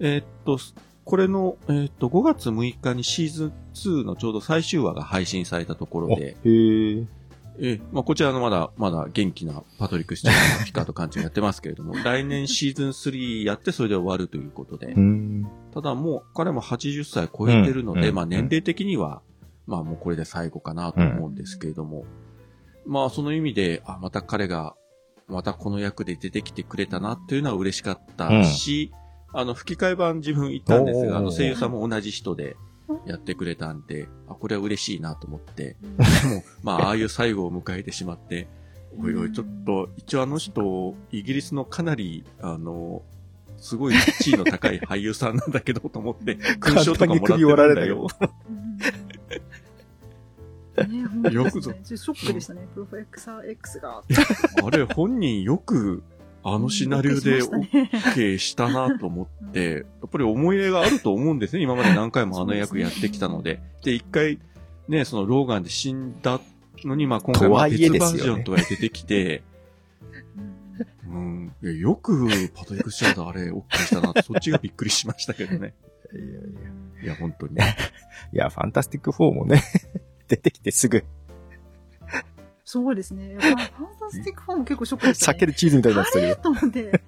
えーっと、これの、えーっと、5月6日にシーズン2のちょうど最終話が配信されたところで、へえ。えーまあ、こちらのまだ、まだ元気なパトリック・スチュアートのピカード館長やってますけれども、来年シーズン3やってそれで終わるということでう、ん。ただもう彼も80歳超えてるので、うんまあ年齢的には、まあもうこれで最後かなと思うんですけれども、まあその意味で、あ、また彼が、またこの役で出てきてくれたなっていうのは嬉しかったし、あの吹き替え版自分行ったんですが、あの声優さんも同じ人でやってくれたんで、あ、これは嬉しいなと思って、うん。でも、まあああいう最後を迎えてしまって、おいおい、ちょっと、一応あの人、イギリスのかなり、あの、すごい地位の高い俳優さんなんだけど、と思って、勲章とかもらってるんだよ。ね、本当ですねよくぞショックでしたね。プロフェクサー X が。あれ、本人よく、あのシナリオで OK したなと思って、やっぱり思い入れがあると思うんですね。今まで何回もあの役やってきたので。で、一回、ね、そのローガンで死んだのに、まあ今回は別バージョンとかで出てきて、うん、いやよくパトリック・シャードあれ OK したなって、そっちがびっくりしましたけどね。いやいやいや、本当に。いや、ファンタスティック4もね、出てきてすぐ、そうですね。まあファンタスティックファンも結構ショックでしたね。避けるチーズみたいになってたけど。と思って。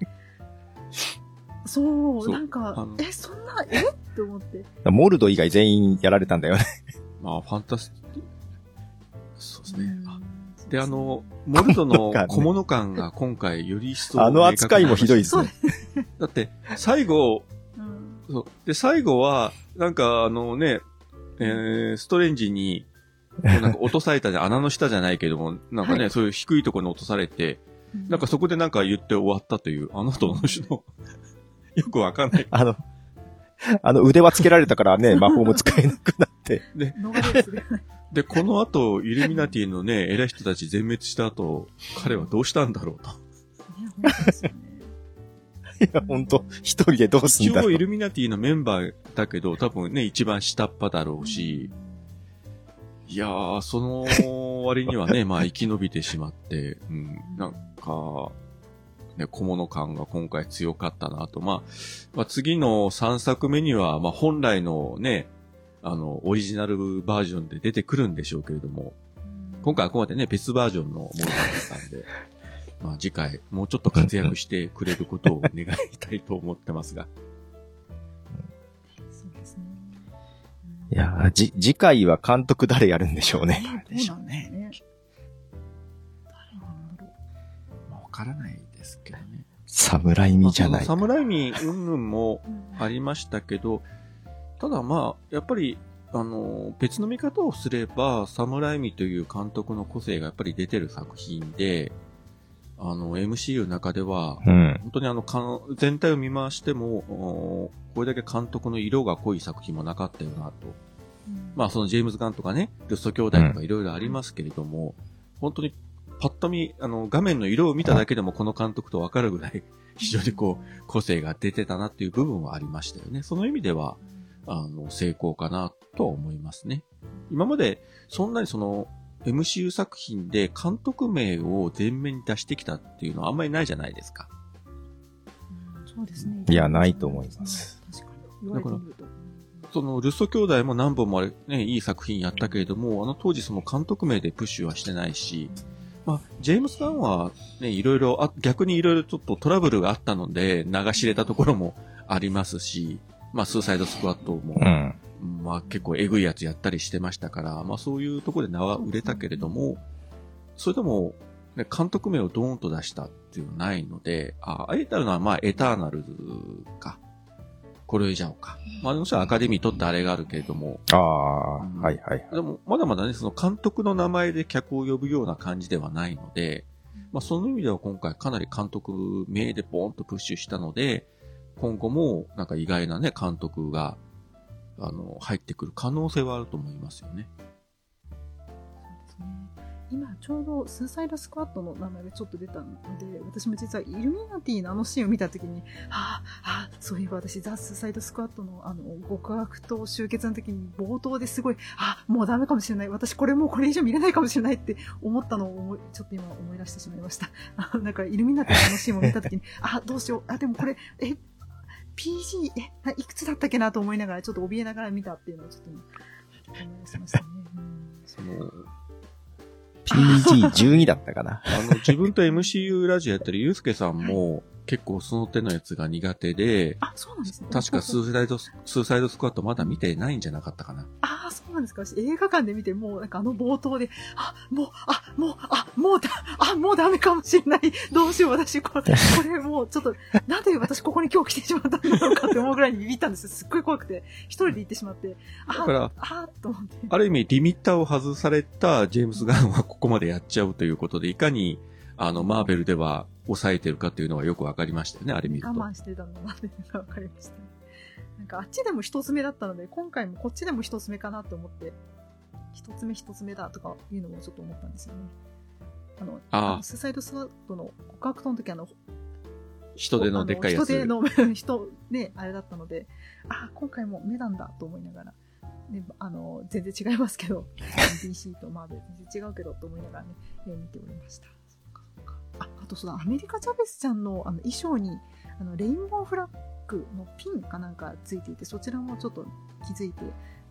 そう、そうなんかえ、そんな、え？って思って。モルド以外全員やられたんだよね。まあ、ファンタスティそうですね。で、あの、モルドの小物感が今回より一層 あの扱いもひどいですそうねで。だって、最後、うんそうで、最後は、なんかあのね、えー、ストレンジに、なんか落とされたじゃん、穴の下じゃないけども、なんかね、はいそういう低いところに落とされて、なんかそこでなんか言って終わったという、あの人の人の、よくわかんない。あの、あの腕輪つけられたからね、魔法も使えなくなって。逃れるすぐで、この後、イルミナティのね、偉い人たち全滅した後、彼はどうしたんだろうと。いや、ほんと、一人でどうす一応、イんだろう。ルミナティのメンバーだけど、多分ね、一番下っ端だろうし、いやー、その割にはね、まあ生き延びてしまって、うん、なんか、ね、小物感が今回強かったなと。まあ、まあ次の3作目には、まあ本来のね、あの、オリジナルバージョンで出てくるんでしょうけれども、今回はここまでね、別バージョンのものだったんで、まあ次回、もうちょっと活躍してくれることを願いたいと思ってますが。いやー、じ、次回は監督誰やるんでしょうね。どうなんでしょうね。誰なんだろまあわからないですけどね。侍味じゃない。サムライミうんぬんもありましたけど、ただまあ、やっぱり、あの、別の見方をすれば、サムライミという監督の個性がやっぱり出てる作品で、あの、MCU の中では、うん。本当にあの、全体を見回しても、おこれだけ監督の色が濃い作品もなかったよなと。うんまあ、そのジェームズ・ガンとかね、ルスト兄弟とかいろいろありますけれども、本当にパッと見、あの、画面の色を見ただけでもこの監督とわかるぐらい、非常にこう、個性が出てたなっていう部分はありましたよね。その意味では、あの、成功かなとは思いますね。今まで、そんなにその、MCU 作品で監督名を前面に出してきたっていうのはあんまりないじゃないですか。うんそうですね。いやないと思います確かに。言われてみると。その、ルッソ兄弟も何本もあれ、ね、いい作品やったけれども、あの当時その監督名でプッシュはしてないし、まあ、ジェームス・ガンはね、いろいろ、あ逆にいろいろちょっとトラブルがあったので、流し入れたところもありますし、まあ、スーサイドスクワットも、うん。まあ結構エグいやつやったりしてましたから、まあそういうところで名は売れたけれども、それでも、ね、監督名をドーンと出したっていうのはないので、あ、あえたのはまあエターナルズか、これじゃおうか。まあもちろんアカデミー取ってあれがあるけれども、ああ、はいはい。でもまだまだね、その監督の名前で客を呼ぶような感じではないので、まあその意味では今回かなり監督名でボーンとプッシュしたので、今後もなんか意外なね、監督が、あの、入ってくる可能性はあると思いますよね。今ちょうどスーサイドスクワットの名前がちょっと出たので、私も実はイルミナティのあのシーンを見たときに、ああ、そういえば私ザ・スーサイドスクワットのあの極悪と集結の時に冒頭ですごい、あもうダメかもしれない。私これもうこれ以上見れないかもしれないって思ったのを、ちょっと今思い出してしまいました。なんかイルミナティのあのシーンを見たときに、あ、どうしよう。あ、でもこれ、え、PG、え、ないくつだったっけなと思いながら、ちょっと怯えながら見たっていうのをちょっと今思い出しましたね。うんその、PG12 だったかな。あの、自分と MCU ラジオやってるゆうすけさんも、結構その手のやつが苦手で、あ、そうなんですね。確かスーサイドス、スーサイドスクワットまだ見てないんじゃなかったかな。ああ、そうなんですか。私映画館で見て、もうなんかあの冒頭で、あ、もう、あ、もう、あ、もうだ、あ、もうダメかもしれない。どうしよう、私、これ、これもうちょっと、なんで私ここに今日来てしまったんだろうかって思うぐらいにビビったんですよ。すっごい怖くて、一人で行ってしまって、あ、だからあーと思って。ある意味、リミッターを外されたジェームス・ガンはここまでやっちゃうということで、いかに、あの、マーベルでは抑えてるかっていうのがよくわかりましたよね、あれ見ると。我慢してたんだなっていうのが分かりました、なんかあっちでも一つ目だったので、今回もこっちでも一つ目かなと思って、一つ目一つ目だとかいうのもちょっと思ったんですよね。あの、ああのスーサイドスワットの告白との時あの、人手のでっかいやつ。人手の 人、ね、あれだったので、あ、今回も目なんだと思いながら、ね、あの、全然違いますけど、DC とマーベル全然違うけどと思いながらね、えー見ておりました。あ、あとそうだ、アメリカ・チャベスちゃんのあの衣装に、あの、レインボーフラッグのピンかなんかついていて、そちらもちょっと気づいて、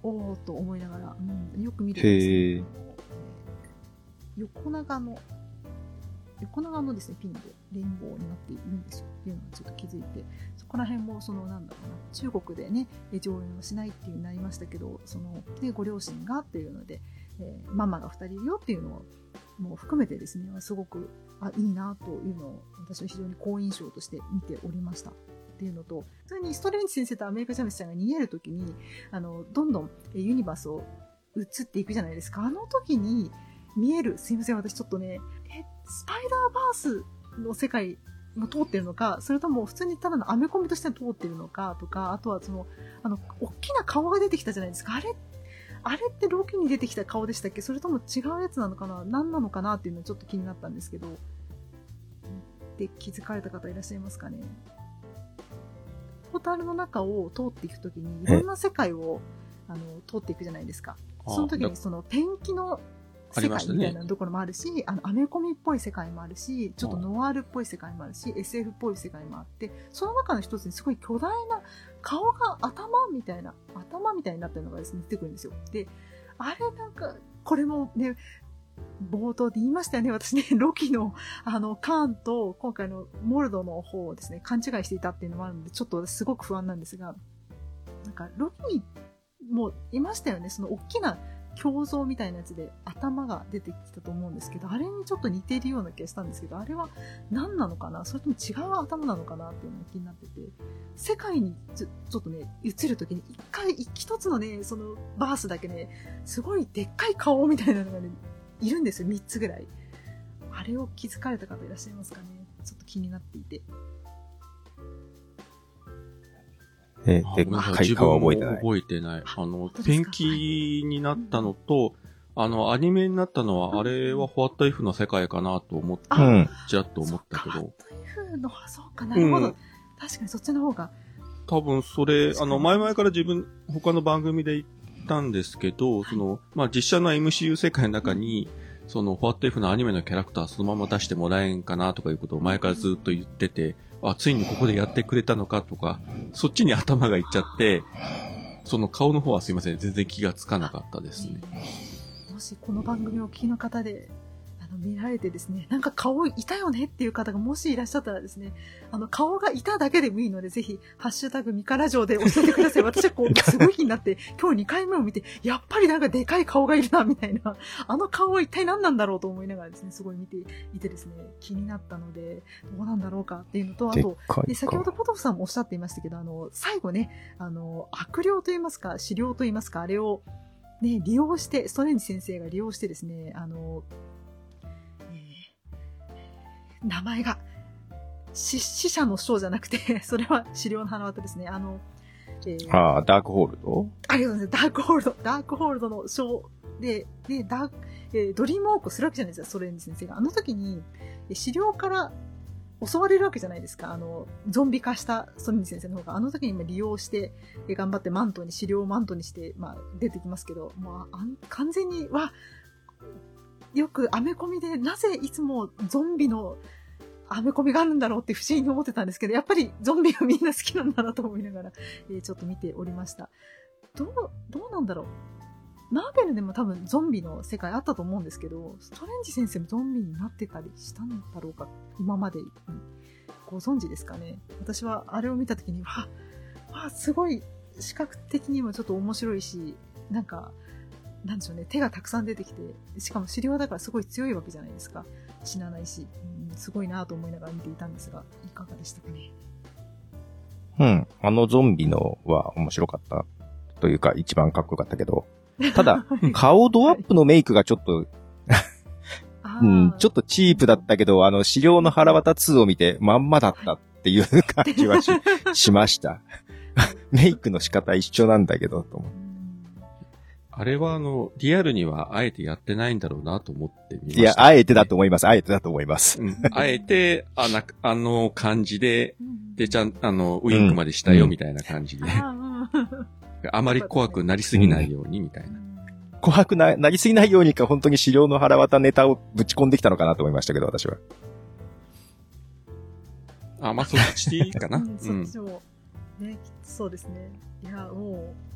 おーっと思いながら、うん、よく見るんです横長の、横長のですね、ピンでレインボーになっているんですよっていうのをちょっと気づいて、そこら辺も、その、なんだろうな、中国でね、上演をしないっていうになりましたけど、その、ね、ご両親がっていうので、えーママが2人いるよっていうのを、も含めてですね、すごく、あ、いいなというのを、私は非常に好印象として見ておりました。っていうのと、普通にストレンジ先生とアメリカジャムスちゃんが逃げるときに、あの、どんどんユニバースを移っていくじゃないですか。あの時に見える、すいません、私ちょっとね、え、スパイダーバースの世界も通ってるのか、それとも普通にただのアメコミとして通ってるのかとか、あとはその、あの、大きな顔が出てきたじゃないですか。あれ、あれってロケに出てきた顔でしたっけ？それとも違うやつなのかな？何なのかなっていうのはちょっと気になったんですけど、で気づかれた方いらっしゃいますかね？ポータルの中を通っていくときに、いろんな世界を、あの、通っていくじゃないですか。あその時にそのペンキの世界みたいなところもあるし、あの、アメコミっぽい世界もあるし、ちょっとノワールっぽい世界もあるし、SF っぽい世界もあって、その中の一つにすごい巨大な顔が頭みたいな、頭みたいになってるのがですね、出てくるんですよ。で、あれなんか、これもね、冒頭で言いましたよね、私ね、ロキの、あの、カーンと、今回のモルドの方をですね、勘違いしていたっていうのもあるので、ちょっとすごく不安なんですが、なんか、ロキもいましたよね、その大きな胸像みたいなやつで頭が出てきたと思うんですけど、あれにちょっと似ているような気がしたんですけど、あれは何なのかな？それとも違う頭なのかなっていうのが気になってて、世界にちょちょっとね、映るときに一回、一つのね、そのバースだけね、すごいでっかい顔みたいなのがね、いるんですよ、3つぐらい。あれを気づかれた方いらっしゃいますかね？ちょっと気になっていて。えー、でっあごめんなさいかい顔は覚えてない。覚えてない。あのペンキになったのと、あの、アニメになったのは、あれはホワットイフの世界かなと思って、あうん。ちらっと思ったけど、そっかという風のは、そうかなるほど。うん確かにそっちの方が。多分それ、あの、前々から自分、他の番組で言ったんですけど、その、まあ、実写の MCU 世界の中に、その、ホワットイフのアニメのキャラクターそのまま出してもらえんかなとかいうことを前からずっと言ってて、あ、ついにここでやってくれたのかとか、そっちに頭がいっちゃって、その顔の方はすいません、全然気がつかなかったですね。もしこの番組をお聞きの方で、あの、見られてですね、なんか顔いたよねっていう方がもしいらっしゃったらですね、あの、顔がいただけでもいいので、ぜひ、ハッシュタグミカラジオで教えてください。私はこう、すごい気になって、今日2回目を見て、やっぱりなんかでかい顔がいるな、みたいな、あの顔は一体何なんだろうと思いながらですね、すごい見ていてですね、気になったので、どうなんだろうかっていうのと、あと、で先ほど顔。ポトフさんもおっしゃっていましたけど、あの、最後ね、あの、悪霊と言いますか、資料と言いますか、あれを、ね、利用して、ストレンジ先生が利用してですね、あの、えー名前が、死死者の章じゃなくて、それは資料の花形ですね。あの、えーああ、ダークホールド？ありがとうございます。ダークホールド、ダークホールドの章で、で、ダーク、えードリームウォークをするわけじゃないですか、ソレンジ先生が。あの時に、え資料から襲われるわけじゃないですか。あの、ゾンビ化したソレンジ先生の方が、あの時に今利用して、え頑張ってマントに、資料をマントにして、まあ、出てきますけど、まあ、あん完全には、よくアメコミで、なぜいつもゾンビのアメコミがあるんだろうって不思議に思ってたんですけど、やっぱりゾンビがみんな好きなんだなと思いながら、えーちょっと見ておりました。どう、どうなんだろう。マーベルでも多分ゾンビの世界あったと思うんですけど、ストレンジ先生もゾンビになってたりしたんだろうか、今までに。ご存知ですかね私はあれを見た時に、わ、わ、すごい視覚的にもちょっと面白いし、なんか、なんでしょうね、手がたくさん出てきて、しかも狩猟だからすごい強いわけじゃないですか。死なないし、うん、すごいなと思いながら見ていたんですが、いかがでしたかね？うん。あのゾンビのは面白かった。というか、一番かっこよかったけど。ただ、顔ドアップのメイクがちょっと、あうん、ちょっっとチープだったけど、あの、資料の腹渡2を見て、まんまだったっていう感じはし しました。メイクの仕方一緒なんだけど、と思ってあれはあの、リアルにはあえてやってないんだろうなと思ってみました。いや、あえてだと思います。あえてだと思います。うん。あえて、あな、あの感じで、うんで、ちゃん、あの、ウインクまでしたよ、うんみたいな感じで。あーあまり怖くなりすぎないように、みたいな。怖くな、なりすぎないようにか、本当に資料の腹渡ネタをぶち込んできたのかなと思いましたけど、私は。あ、まあ、そっちかな。う、うんんそっ。ちも、ね、きっとそうですね。いや、もう、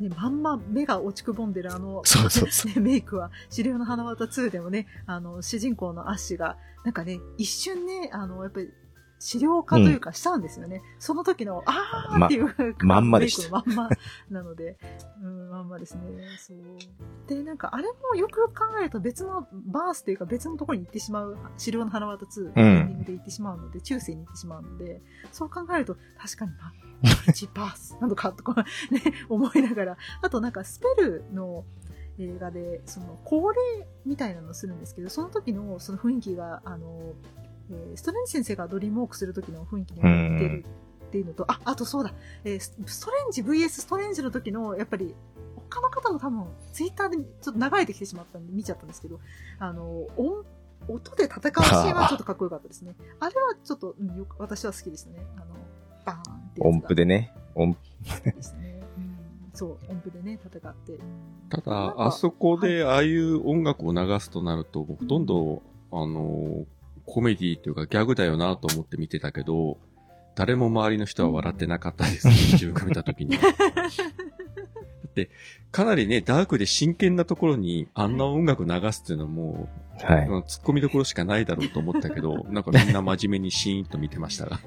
ね、まんま目が落ちくぼんでるあの、そうそうそね、メイクは、資料の花形2でもね、あの、主人公のアッシュが、なんかね、一瞬ね、あの、やっぱり、資料化というかしたんですよね。その時の、あーっていう、まんまでしたまんまなので、うん、まんまですね。そう。で、なんか、あれもよくよく考えると別のバースというか別のところに行ってしまう、資料の花形2、エンディングで行ってしまうので、中世に行ってしまうので、そう考えると、確かに、まあ、1バースなのかとか、ね、思いながら、あとなんか、スペルの、映画で、その、恒例みたいなのをするんですけど、その時のその雰囲気が、あの、えーストレンジ先生がドリームウォークする時の雰囲気に似てるっていうのと、あ、あとそうだ、えースストレンジ VS ストレンジの時の、やっぱり、他の方も多分、ツイッターでちょっと流れてきてしまったんで見ちゃったんですけど、あの、音、音で戦うシーンはちょっとかっこよかったですね。あれはちょっと、うん、よく、私は好きでしたね。あの、バーンって。音符でね。音ですね。うん、そう、音符でね、戦って。うんただ、あそこでああいう音楽を流すとなると、ほとんど、あの、コメディというかギャグだよなと思って見てたけど、誰も周りの人は笑ってなかったですね、自分が見たときに。だって、かなりね、ダークで真剣なところにあんな音楽流すっていうのはもう、はい。突っ込みどころしかないだろうと思ったけど、なんかみんな真面目にシーンと見てましたが。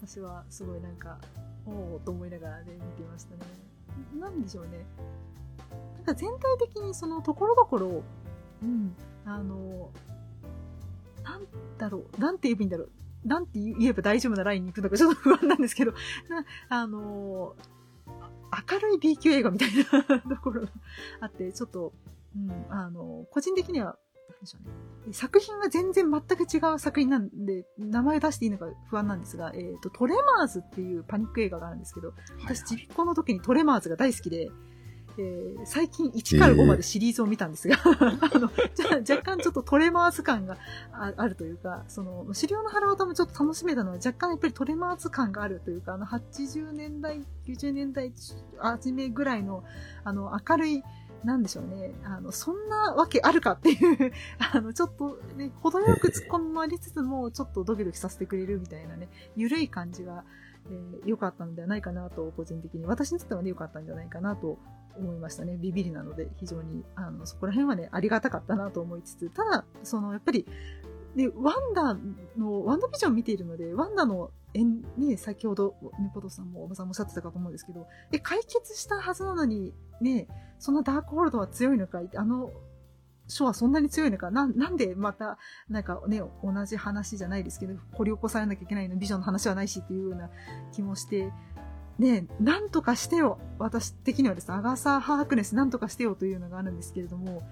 私はすごいなんか、おおと思いながらね、見てましたね。なんでしょうね。なんか全体的にそのところどころ、うん、あの、なんだろう、なんて言えばいいんだろう。なんて言えば大丈夫なラインに行くのかちょっと不安なんですけど、な あの、明るい B 級映画みたいなところがあって、ちょっと、うん、あの、個人的には、なんでしょうね。作品が全然全く違う作品なんで、名前出していいのか不安なんですが、えっ、と、トレマーズっていうパニック映画があるんですけど、私、ちびっこの時にトレマーズが大好きで、えー最近1から5までシリーズを見たんですが、あの、じゃ若干ちょっとトレマーズ感がああるというか、その、資料の腹渡もちょっと楽しめたのは若干やっぱりトレマーズ感があるというか、あの、80年代、90年代初めぐらいの、あの、明るい、なんでしょうね。あの、そんなわけあるかっていう、あの、ちょっとね、程よく突っ込まりつつも、ちょっとドキドキさせてくれるみたいなね、ゆるい感じが、えー良かったのではないかなと、個人的に。私にとってはね、かったんじゃないかなと思いましたね。ビビりなので、非常に、あの、そこら辺はね、ありがたかったなと思いつつ、ただ、その、やっぱり、で、ワンダの、ワンダビジョン見ているので、ワンダの縁に、先ほど、ネポトさんもおばさんもおっしゃってたかと思うんですけど、え、解決したはずなのに、ね、そんなダークホールドは強いのかいあの、書はそんなに強いのかななんでまた、なんかね、同じ話じゃないですけど、掘り起こされなきゃいけないの、ビジョンの話はないしっていうような気もして、ね、なんとかしてよ。私的にはです、アガサ・ハークネスなんとかしてよというのがあるんですけれども、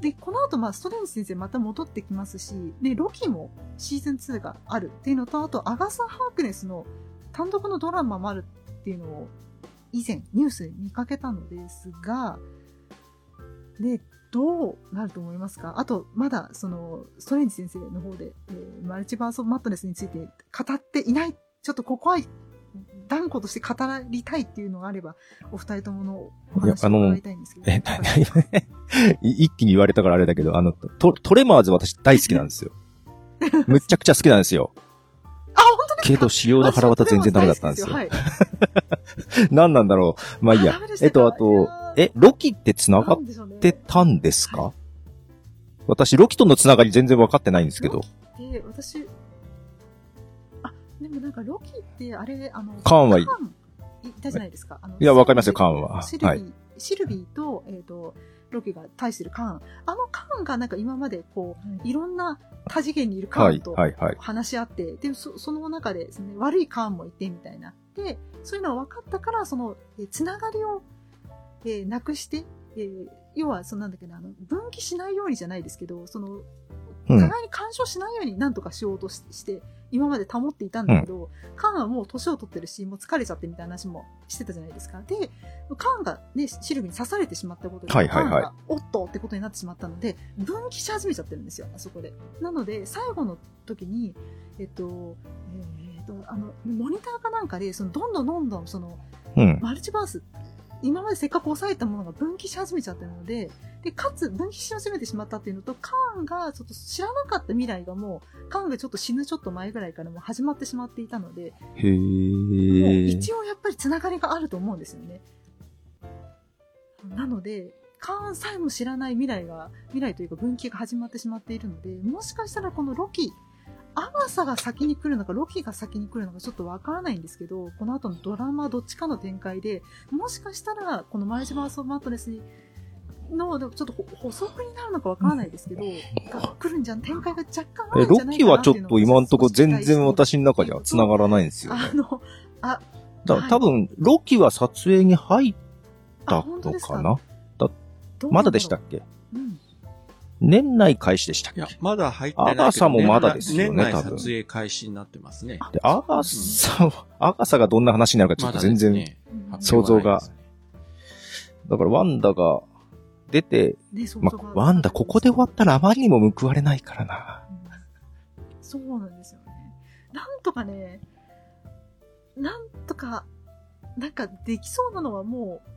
で、この後、まあ、ストレンジ先生また戻ってきますし、で、ロキもシーズン2があるっていうのと、あと、アガサ・ハークネスの単独のドラマもあるっていうのを、以前、ニュースで見かけたのですが、で、どうなると思いますか？あと、まだ、その、ストレンジ先生の方で、えーマルチバース・オブ・マットネスについて語っていない。ちょっとここは、断固として語りたいっていうのがあれば、お二人とものお話を伺いたいんですけど。え、な、な、い一気に言われたからあれだけど、あの、トトレマーズ私大好きなんですよ。むっちゃくちゃ好きなんですよ。あ、本当ですか？けど、仕様の腹渡全然ダメだったんですよ。はい。何なんだろう。まあいいやえっと、あと、え、ロキって繋がってたんですか？私、ロキとの繋がり全然分かってないんですけど。で、私、あ、でもなんかロキって、あれ、あの、カーンはいカーンいたじゃないですか。いやわかりますよカーンはシルビー、はいシルビーと、えっ、と、ロキが対してるカーン。あのカーンがなんか今までこう、いろんな多次元にいるカはい、ーンとはい、はい。話し合って、で、そその中でですね、悪いカーンもいてみたいな。で、そういうのが分かったから、その、えーつながりを、えーなくして、えー要は、そのなんだっけな、あの、分岐しないようにじゃないですけど、その、うん。互いに干渉しないようになんとかしようとしして、今まで保っていたんだけど、カーンはもう年を取ってるし、もう疲れちゃってみたいな話もしてたじゃないですか。で、カーンがね、シルビーに刺されてしまったことで、はいはいはいカーンがおっとってことになってしまったので、分岐し始めちゃってるんですよ、あそこで。なので、最後の時に、えっと、えーっと、あの、モニターかなんかで、その、どんどんどんどん、その、うん。マルチバース、今までせっかく抑えたものが分岐し始めちゃってるので、で、かつ分岐し始めてしまったっていうのと、カーンがちょっと知らなかった未来がもう、カーンがちょっと死ぬちょっと前ぐらいからもう始まってしまっていたので、へもうえ。一応やっぱりつながりがあると思うんですよね。なので、カーンさえも知らない未来が、未来というか分岐が始まってしまっているので、もしかしたらこのロキ、アガサが先に来るのか、ロキが先に来るのかちょっとわからないんですけど、この後のドラマどっちかの展開で、もしかしたらこのマイジバース・オブ・マットネスに、の、ちょっとほ補足になるのかわからないですけど、が来るんじゃん、展開が若干あえ、るんロじゃないかなッキーはちょっと今んとこ全然私の中ででは繋がらないんですよね あ。の、あ、だはい多分、ロキは撮影に入っあたのかな？どうなんまだでしたっけ？うん。年内開始でしたっけ？いや、まだ入ってないけど。アガサもまだですよね年内多分撮影開始になってますね。で、アガサは、アガサがどんな話になるかちょっと全然、想像がだからワンダが出て、まワンダここで終わったらあまりにも報われないからな。うんそうなんですよね。なんとかね、なんとか、なんかできそうなのはもう、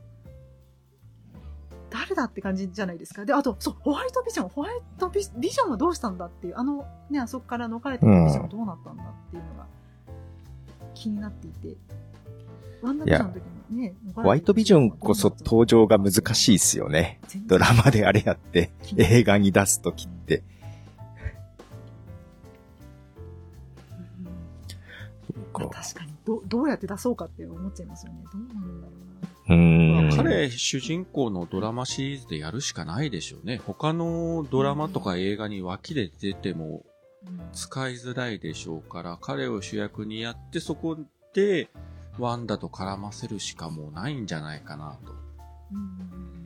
誰だって感じじゃないですか。で、あと、そう、ホワイトビジョン、ホワイトビビジョンはどうしたんだっていう、あの、ね、あそこから逃れてるビジョンはどうなったんだっていうのが気になっていて。ワンダービジョンの時にね、ホワイトビジョンこそ登場が難しいっすよね。ドラマであれやって、映画に出すときって。うん確かにど、どうやって出そうかって思っちゃいますよね。どうなんだろうーん。まあ彼、主人公のドラマシリーズでやるしかないでしょうね。他のドラマとか映画に脇で出ても使いづらいでしょうから、彼を主役にやって、そこで、ワンダと絡ませるしかもうないんじゃないかなと。うん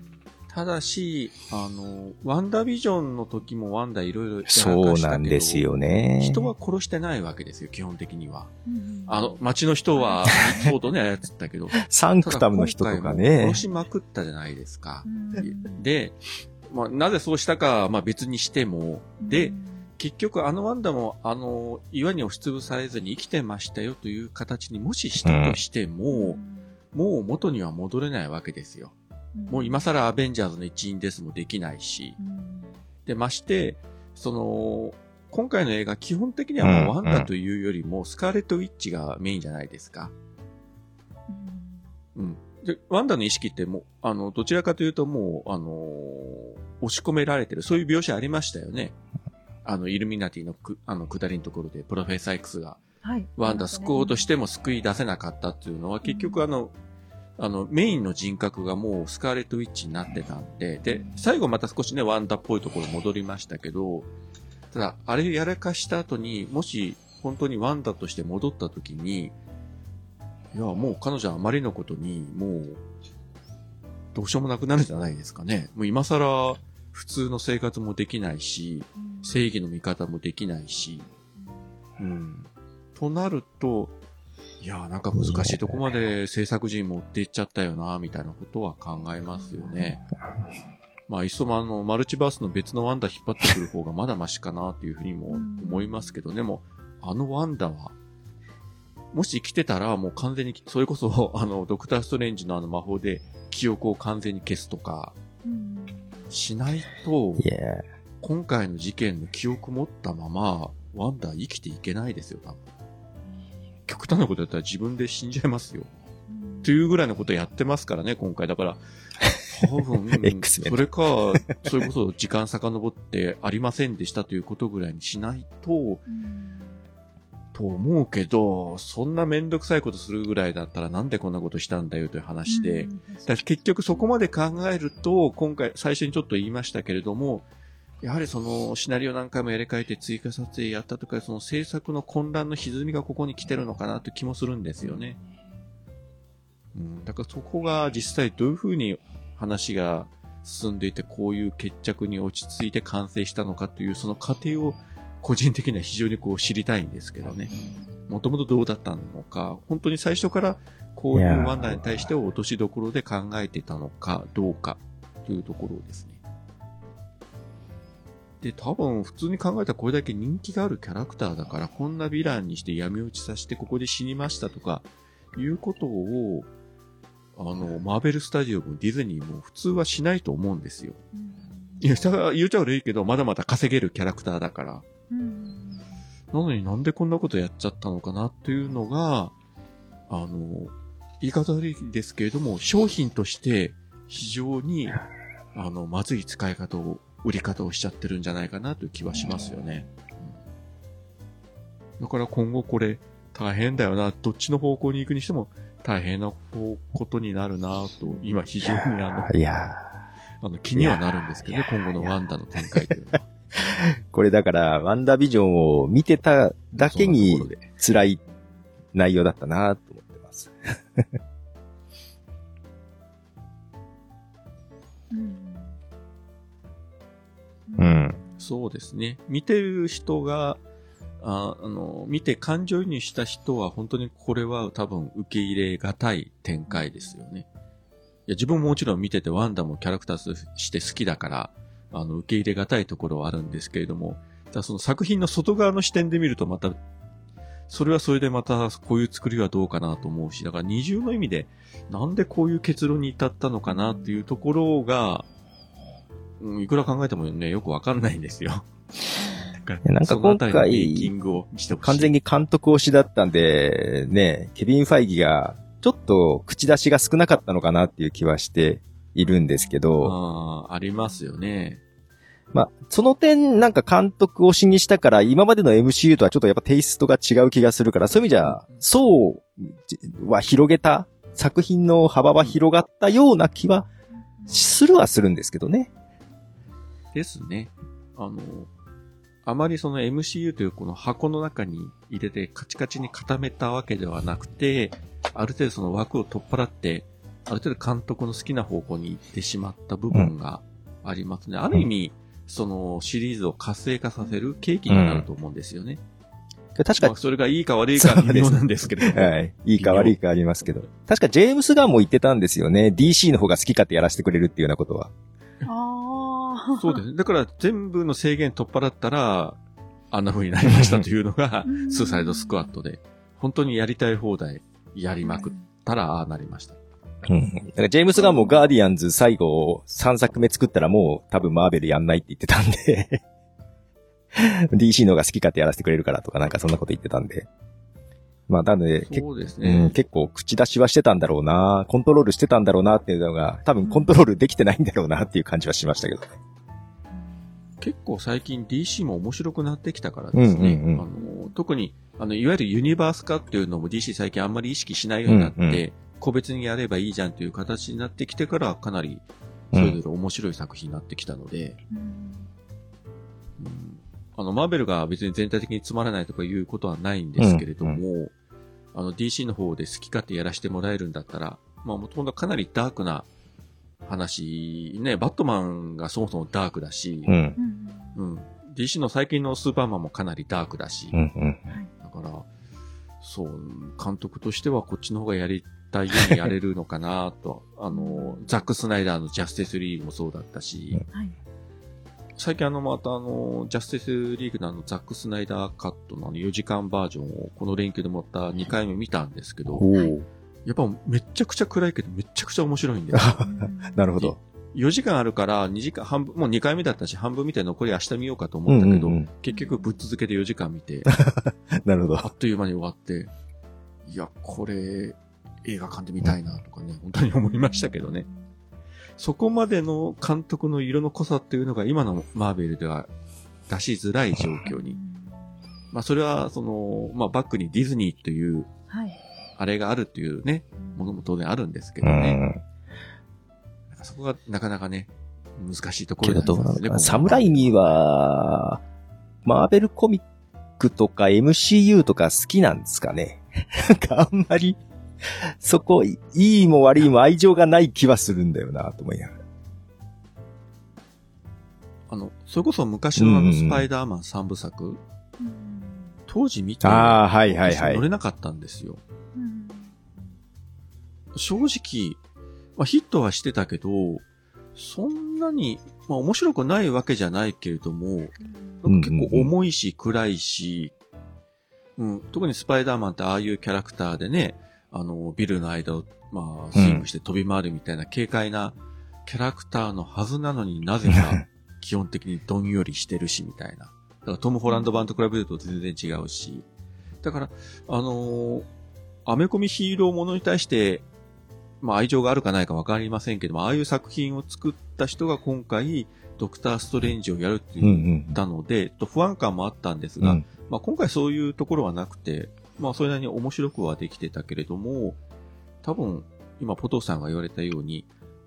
ただし、あの、ワンダビジョンの時もワンダいろいろやらかしたけどそうなんですよね。人は殺してないわけですよ、基本的には。うんあの、街の人は、そうとね、操ったけど。サンクタムの人とかねも殺。しまくったじゃないですかう。んで、まあ、なぜそうしたかは、まあ別にしても、でうん結局あのワンダも、あの、岩に押しつぶされずに生きてましたよという形にもししたとしても、もう元には戻れないわけですよ。もう今更アベンジャーズの一員ですもできないし。うんで、まして、その、今回の映画基本的にはもうワンダというよりもスカーレット・ウィッチがメインじゃないですか。うん。で、ワンダの意識ってもう、あの、どちらかというともう、あのー押し込められてる、そういう描写ありましたよね。あの、イルミナティのく、あの、下りのところで、プロフェッサー X が、はい。ワンダ救おうとしても救い出せなかったっていうのは、結局あの、あの、メインの人格がもうスカーレット・ウィッチになってたんで、で、最後また少しね、ワンダっぽいところ戻りましたけど、ただ、あれやらかした後に、もし、本当にワンダとして戻った時に、いや、もう彼女はあまりのことに、もう、どうしようもなくなるんじゃないですかね。もう今更、普通の生活もできないし、正義の味方もできないし、うん。となると、いやー、なんか難しいとこまで制作陣持っていっちゃったよな、みたいなことは考えますよね。まあ、いっそもあの、マルチバースの別のワンダ引っ張ってくる方がまだマシかな、っていうふうにも思いますけど、でも、あのワンダは、もし生きてたらもう完全に、それこそ、あの、ドクターストレンジのあの魔法で記憶を完全に消すとか、うんしないと、今回の事件の記憶持ったまま、ワンダー生きていけないですよ、多分。極端なことやったら自分で死んじゃいますよ。というぐらいのことやってますからね、今回。だから、多分 それか、それこそ時間遡ってありませんでしたということぐらいにしないと、うん。と思うけど、そんなめんどくさいことするぐらいだったらなんでこんなことしたんだよという話で、うんだ結局そこまで考えると、今回最初にちょっと言いましたけれども、やはりそのシナリオ何回もやり替えて追加撮影やったとか、その制作の混乱の歪みがここに来てるのかなという気もするんですよね。うん、だからそこが実際どういうふうに話が進んでいて、こういう決着に落ち着いて完成したのかという、その過程を個人的には非常にこう知りたいんですけどね。もともとどうだったのか、本当に最初からこういうワンダに対して落としどころで考えてたのかどうかというところですね。で、多分普通に考えたらこれだけ人気があるキャラクターだから、こんなヴィランにして闇落ちさせてここで死にましたとか、いうことをあの、マーベルスタジオもディズニーも普通はしないと思うんですよ。うんいや、言うちゃ悪いけど、まだまだ稼げるキャラクターだから。うんなのになんでこんなことやっちゃったのかなっていうのが、あの、言い方悪いですけれども、商品として非常に、あの、まずい使い方を、売り方をしちゃってるんじゃないかなという気はしますよね。うんだから今後これ大変だよな、どっちの方向に行くにしても大変なことになるなと、今非常にあの、いやあの気にはなるんですけどね、今後のワンダの展開というのは。ー これだから、ワンダービジョンを見てただけに辛い内容だったなと思ってます。うん。そうですね。見てる人が、ああの、見て感情移入した人は本当にこれは多分受け入れがたい展開ですよね。いや、自分ももちろん見ててワンダもキャラクターとして好きだから、あの、受け入れがたいところはあるんですけれども、ただその作品の外側の視点で見るとまた、それはそれでまたこういう作りはどうかなと思うし、だから二重の意味で、なんでこういう結論に至ったのかなっていうところが、うんいくら考えてもね、よくわかんないんですよ。なんか今回。完全に監督推しだったんで、ね、ケビン・ファイギが、ちょっと口出しが少なかったのかなっていう気はしているんですけど、ああ、ありますよね。まあ、その点、なんか監督推しにしたから、今までの MCU とはちょっとやっぱテイストが違う気がするから、そういう意味じゃ、層は広げた、作品の幅は広がったような気はするはするんですけどね。ですね。あの、あまりその MCU というこの箱の中に入れてカチカチに固めたわけではなくて、ある程度その枠を取っ払って、ある程度監督の好きな方向に行ってしまった部分がありますね。ある意味、そのシリーズを活性化させる契機になると思うんですよね。確かまあ、それがいいか悪いか微妙なんですけれども。はい。いいか悪いかありますけど。確かジェームス・ガンも言ってたんですよね。DC の方が好き勝手やらせてくれるっていうようなことは。ああ。そうですね。だから全部の制限取っ払ったら、あんな風になりましたというのが う、んスーサイドスクワットで、本当にやりたい放題やりまくったら、ああなりました。うん。だからジェームス・ガンもガーディアンズ最後3作目作ったらもう多分マーベルやんないって言ってたんで DC の方が好き勝手やらせてくれるからとかなんかそんなこと言ってたんで。まあ、なので、結そうですうん、ね。結構口出しはしてたんだろうな、コントロールしてたんだろうなっていうのが、多分コントロールできてないんだろうなっていう感じはしましたけど。ね。結構最近 DC も面白くなってきたからですね。うんうんうん。あの特に、あの、いわゆるユニバース化っていうのも DC 最近あんまり意識しないようになって、うんうん。個別にやればいいじゃんという形になってきてから、かなり、それぞれ面白い作品になってきたので、うん。うん。あの、マーベルが別に全体的につまらないとかいうことはないんですけれども、あの、DC の方で好き勝手やらせてもらえるんだったら、まあ、もともとかなりダークな話、ね、バットマンがそもそもダークだし、うん。うんうん。DC の最近のスーパーマンもかなりダークだし、うん、うん。だから、そう、監督としてはこっちの方がやりたいようにやれるのかなと、あの、ザック・スナイダーのジャスティスリーグもそうだったし、はい。最近あの、またあの、ジャスティスリーグのあの、ザック・スナイダーカットのあの4時間バージョンをこの連休でまた2回目見たんですけど、やっぱめっちゃくちゃ暗いけどめっちゃくちゃ面白いんで。なるほど。4時間あるから2時間半分、もう2回目だったし半分見て残り明日見ようかと思ったけど、うんうんうん結局ぶっ続けて4時間見て、なるほど。あっという間に終わって、いや、これ、映画館で見たいなとかね、本当に思いましたけどね。そこまでの監督の色の濃さっていうのが今のマーベルでは出しづらい状況に。まあそれは、その、まあバックにディズニーという、はい。あれがあるっていうね、ものも当然あるんですけうどね。そこがなかなかね、難しいとこけろどどうなのかな？なんですねサムライミは、マーベルコミックとか MCU とか好きなんですかね？なんかあんまり、そこ、いいも悪いも愛情がない気はするんだよな、と思いながら。あの、それこそ昔のあのスパイダーマン3部作、うん。当時見て、ああ、はいはいはい。乗。れなかったんですよ。うん。正直、まあ、ヒットはしてたけど、そんなに、まあ、面白くないわけじゃないけれども、うん。結構重いし、暗いし、うん、特にスパイダーマンってああいうキャラクターでね、あの、ビルの間を、まあ、スイングして飛び回るみたいな軽快なキャラクターのはずなのになぜか 基本的にどんよりしてるし、みたいな。だからトム・ホランド版と比べると全然違うし。だから、あのーアメコミヒーローものに対して、まあ愛情があるかないかわかりませんけども、ああいう作品を作った人が今回、ドクター・ストレンジをやるってうんう言っん。たので、ちょっと不安感もあったんですが、うん。まあ今回そういうところはなくて、まあそれなりに面白くはできてたけれども、多分、今ポトフさんが言われたように、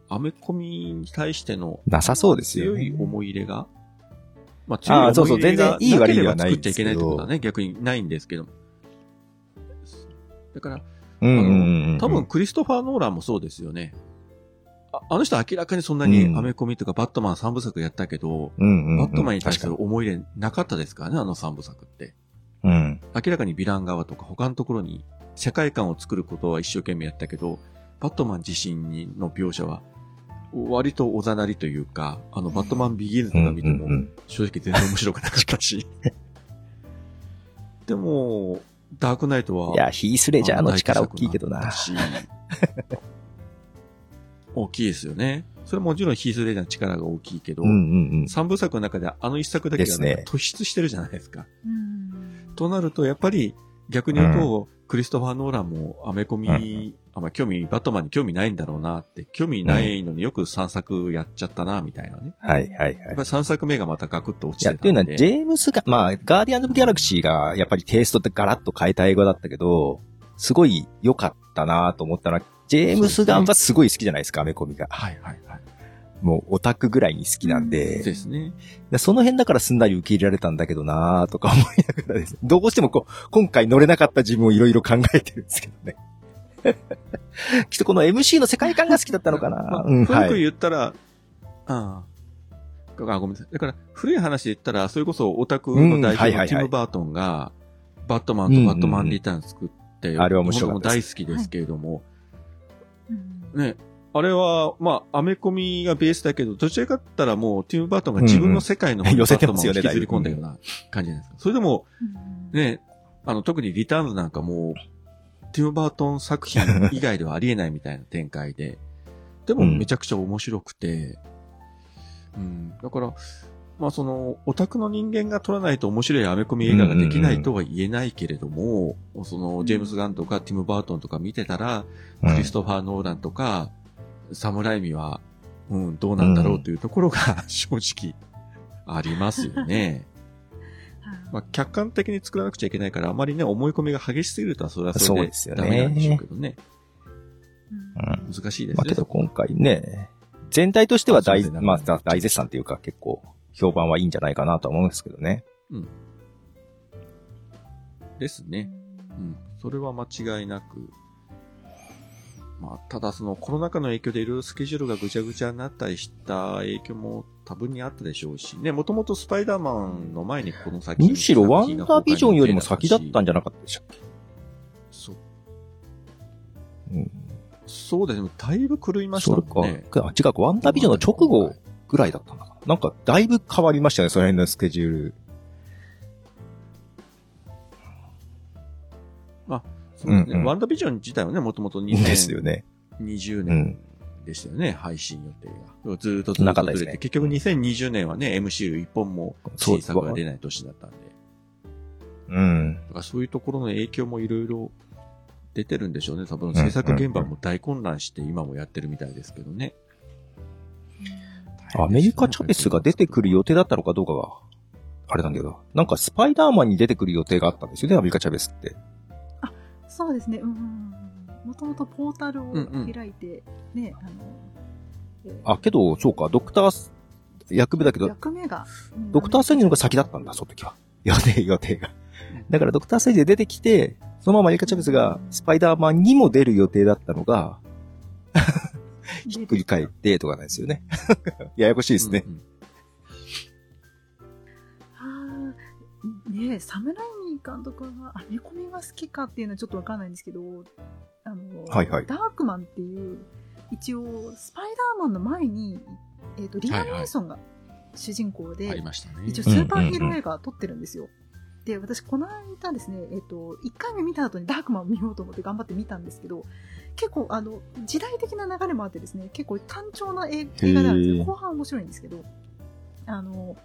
アメコミに対してのなさそうですよね。強い思い入れが、まあ強い思い入れがそうそう全然いい悪いではない作っちゃいけないってことはね、逆にないんですけど。だから、うんうんうんうん。多分、クリストファー・ノーランもそうですよね。ああの人明らかにそんなにアメコミとかバットマン3部作やったけど、うんうんうん、バットマンに対する思い入れなかったですからね、あの3部作って。にうん。明らかにヴィラン側とか他のところに世界観を作ることは一生懸命やったけど、バットマン自身の描写は割とおざなりというか、あのバットマンビギンズとか見ても正直全然面白くなかったし。でも、ダークナイトは、いや、ヒースレジャーの力大きいけどな。大きいですよね。それはもちろんヒースレジャーの力が大きいけど、うんうんうん。三部作の中であの一作だけが突出してるじゃないですか。うんとなると、やっぱり逆に言うと、クリストファー・ノーランもアメコミ、あんま興味、バットマンに興味ないんだろうなって、興味ないのによく3作やっちゃったな、みたいなね。はいはいはいやっぱり3作目がまたガクッと落いや、ちてっていうのは、たんで。ジェームスが、まあ、ガーディアンズ・オブ・ギャラクシーが、やっぱりテイストってガラッと変えた英語だったけど、すごい良かったなと思ったのは、ジェームス・ガンはすごい好きじゃないですか、アメコミが。はいはいはい。もう、オタクぐらいに好きなんで、ですね。でその辺だからすんなり受け入れられたんだけどなとか思いながらですね。どうしてもこう、今回乗れなかった自分をいろいろ考えてるんですけどね。きっとこの MC の世界観が好きだったのかまな、あ、うん、古くはい。言ったら、ああ。あ、ごめんなさい。だから、古い話で言ったら、それこそオタクの代うんはいはいはい表のティム・バートンが、バットマンとバットマン・リターン作って、あれは面白かった僕も大好きですけれども、うんね、あれは、まあ、アメコミがベースだけど、どちらかって言ったらもう、ティム・バートンが自分の世界のうんうん。寄せてますよね引きずり込んだような感じじゃないですか。それでも、うん。ね、あの、特にリターンズなんかもう、ティム・バートン作品以外ではありえないみたいな展開で、でもうん。めちゃくちゃ面白くて、うん、だから、まあその、オタクの人間が撮らないと面白いアメコミ映画ができないとは言えないけれども、その、ジェームス・ガンとかティム・バートンとか見てたら、うん。クリストファー・ノーランとか、サムライミは、うん、どうなんだろうというところが 正直ありますよね。まあ、客観的に作らなくちゃいけないから、あまりね、思い込みが激しすぎるとはそれはそれでそうですよねダメなんでしょうけどね。うん難しいですね。まあけど今回ね、全体としては大、ねまあ大絶賛っていうか結構評判はいいんじゃないかなとは思うんですけどね。ですね。うん。それは間違いなく。まあ、ただそのコロナ禍の影響でいろいろスケジュールがぐちゃぐちゃになったりした影響も多分にあったでしょうしね、もともとスパイダーマンの前にこの先むしろワンダービジョンよりも先だったんじゃなかったでしたっけそううん。そうですね。だいぶ狂いましそれたもんね。か。あ、違うか、ワンダービジョンの直後ぐらいだったのかな。なんか、だいぶ変わりましたね、その辺のスケジュール。そうですねうんうんワンダービジョン自体はね、もともとですよね。20年うん。でしたよね、配信予定が。ずーっとずっとずれて、結局2020年はね、MCU 一本もそう新作が出ない年だったんで。うん。だからそういうところの影響もいろいろ出てるんでしょうね。多分制作現場も大混乱して今もやってるみたいですけどね。アメリカ・チャベスが出てくる予定だったのかどうかが、あれなんだけど、なんかスパイダーマンに出てくる予定があったんですよね、アメリカ・チャベスって。そうですね。うんうんうん。もともとポータルをうんうん開いて、ね、あの、えーあ、けど、そうか、ドクター、役目だけど、役目が、うんドクター・ストレンジの方が先だったんだ、その時は。予定、予定が。だからドクター・ストレンジで出てきて、そのままアメリカ・チャベスがスパイダーマンにも出る予定だったのが、ひっくり返ってとかなんですよね。ややこしいですね。うんうんあーねえ、サムライミー監督がアメコミが好きかっていうのはちょっとわかんないんですけど、あの、はいはいダークマンっていう、一応、スパイダーマンの前に、えっ、と、リアム・はいはいネイソンが主人公で、ありましたね。一応スーパーヒーロー映画撮ってるんですよ。で、私この間ですね、えっ、と、1回目見た後にダークマンを見ようと思って頑張って見たんですけど、結構あの、時代的な流れもあってですね、結構単調な映映画なんですよ。へー後半面白いんですけど、あの、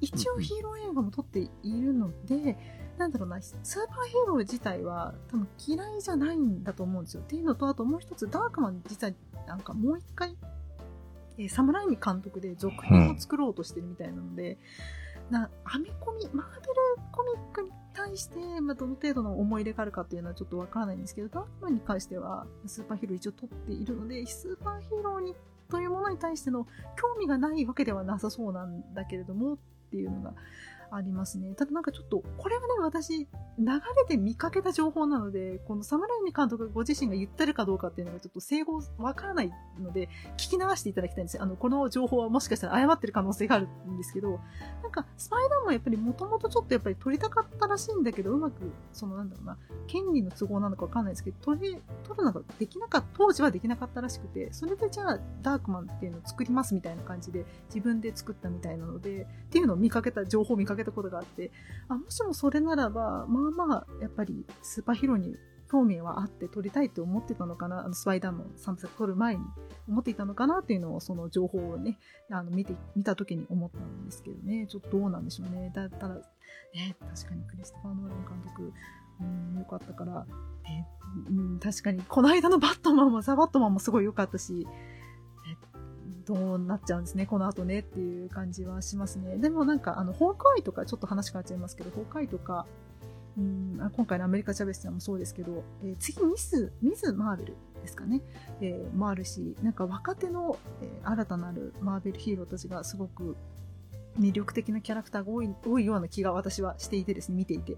一応ヒーロー映画も撮っているので、なんだろうな、スーパーヒーロー自体は多分嫌いじゃないんだと思うんですよ。っていうのと、あともう一つ、ダークマン実はなんかもう一回、えー、サムライミ監督で続編を作ろうとしてるみたいなので、な、アメコミ、マーベルコミックに対して、まあ、どの程度の思い入れがあるかっていうのはちょっとわからないんですけど、ダークマンに関しては、スーパーヒーロー一応撮っているので、スーパーヒーローに、というものに対しての興味がないわけではなさそうなんだけれども、っていうのがありますね。ただなんかちょっと、これはね、私、流れで見かけた情報なので、このサムライミ監督ご自身が言ってるかどうかっていうのがちょっと整合わからないので、聞き流していただきたいんですよ。あの、この情報はもしかしたら誤ってる可能性があるんですけど、なんか、スパイダーマンやっぱりもともとちょっとやっぱり撮りたかったらしいんだけど、うまく、そのなんだろうな、権利の都合なのかわかんないですけど、撮り、撮るのができなかった、当時はできなかったらしくて、それでじゃあ、ダークマンっていうのを作りますみたいな感じで、自分で作ったみたいなので、っていうのを見かけた、情報を見かけたことがあって、あ、もしもそれならば、まあまあ、やっぱりスーパーヒーローに興味はあって撮りたいって思ってたのかな、あのスパイダーマン3作撮る前に思っていたのかなっていうのを、その情報をね、あの見て、見た時に思ったんですけどね、ちょっとどうなんでしょうね。だったら、ね、確かにクリストファー・ノーラン監督、うん、よかったから、ねうん、確かに、この間のバットマンも、ザ・バットマンもすごい良かったし、どうなっちゃうんですね、この後ねっていう感じはしますね。でもなんか、あの、ホークアイとか、ちょっと話変わっちゃいますけど、ホークアイとか、うん、今回のアメリカ・チャベスさんもそうですけど、えー次、ミス、ミズ・マーベルですかね、えーもあるし、なんか若手の、えー新たなるマーベルヒーローたちがすごく魅力的なキャラクターが多い多いような気が私はしていてですね、見ていて。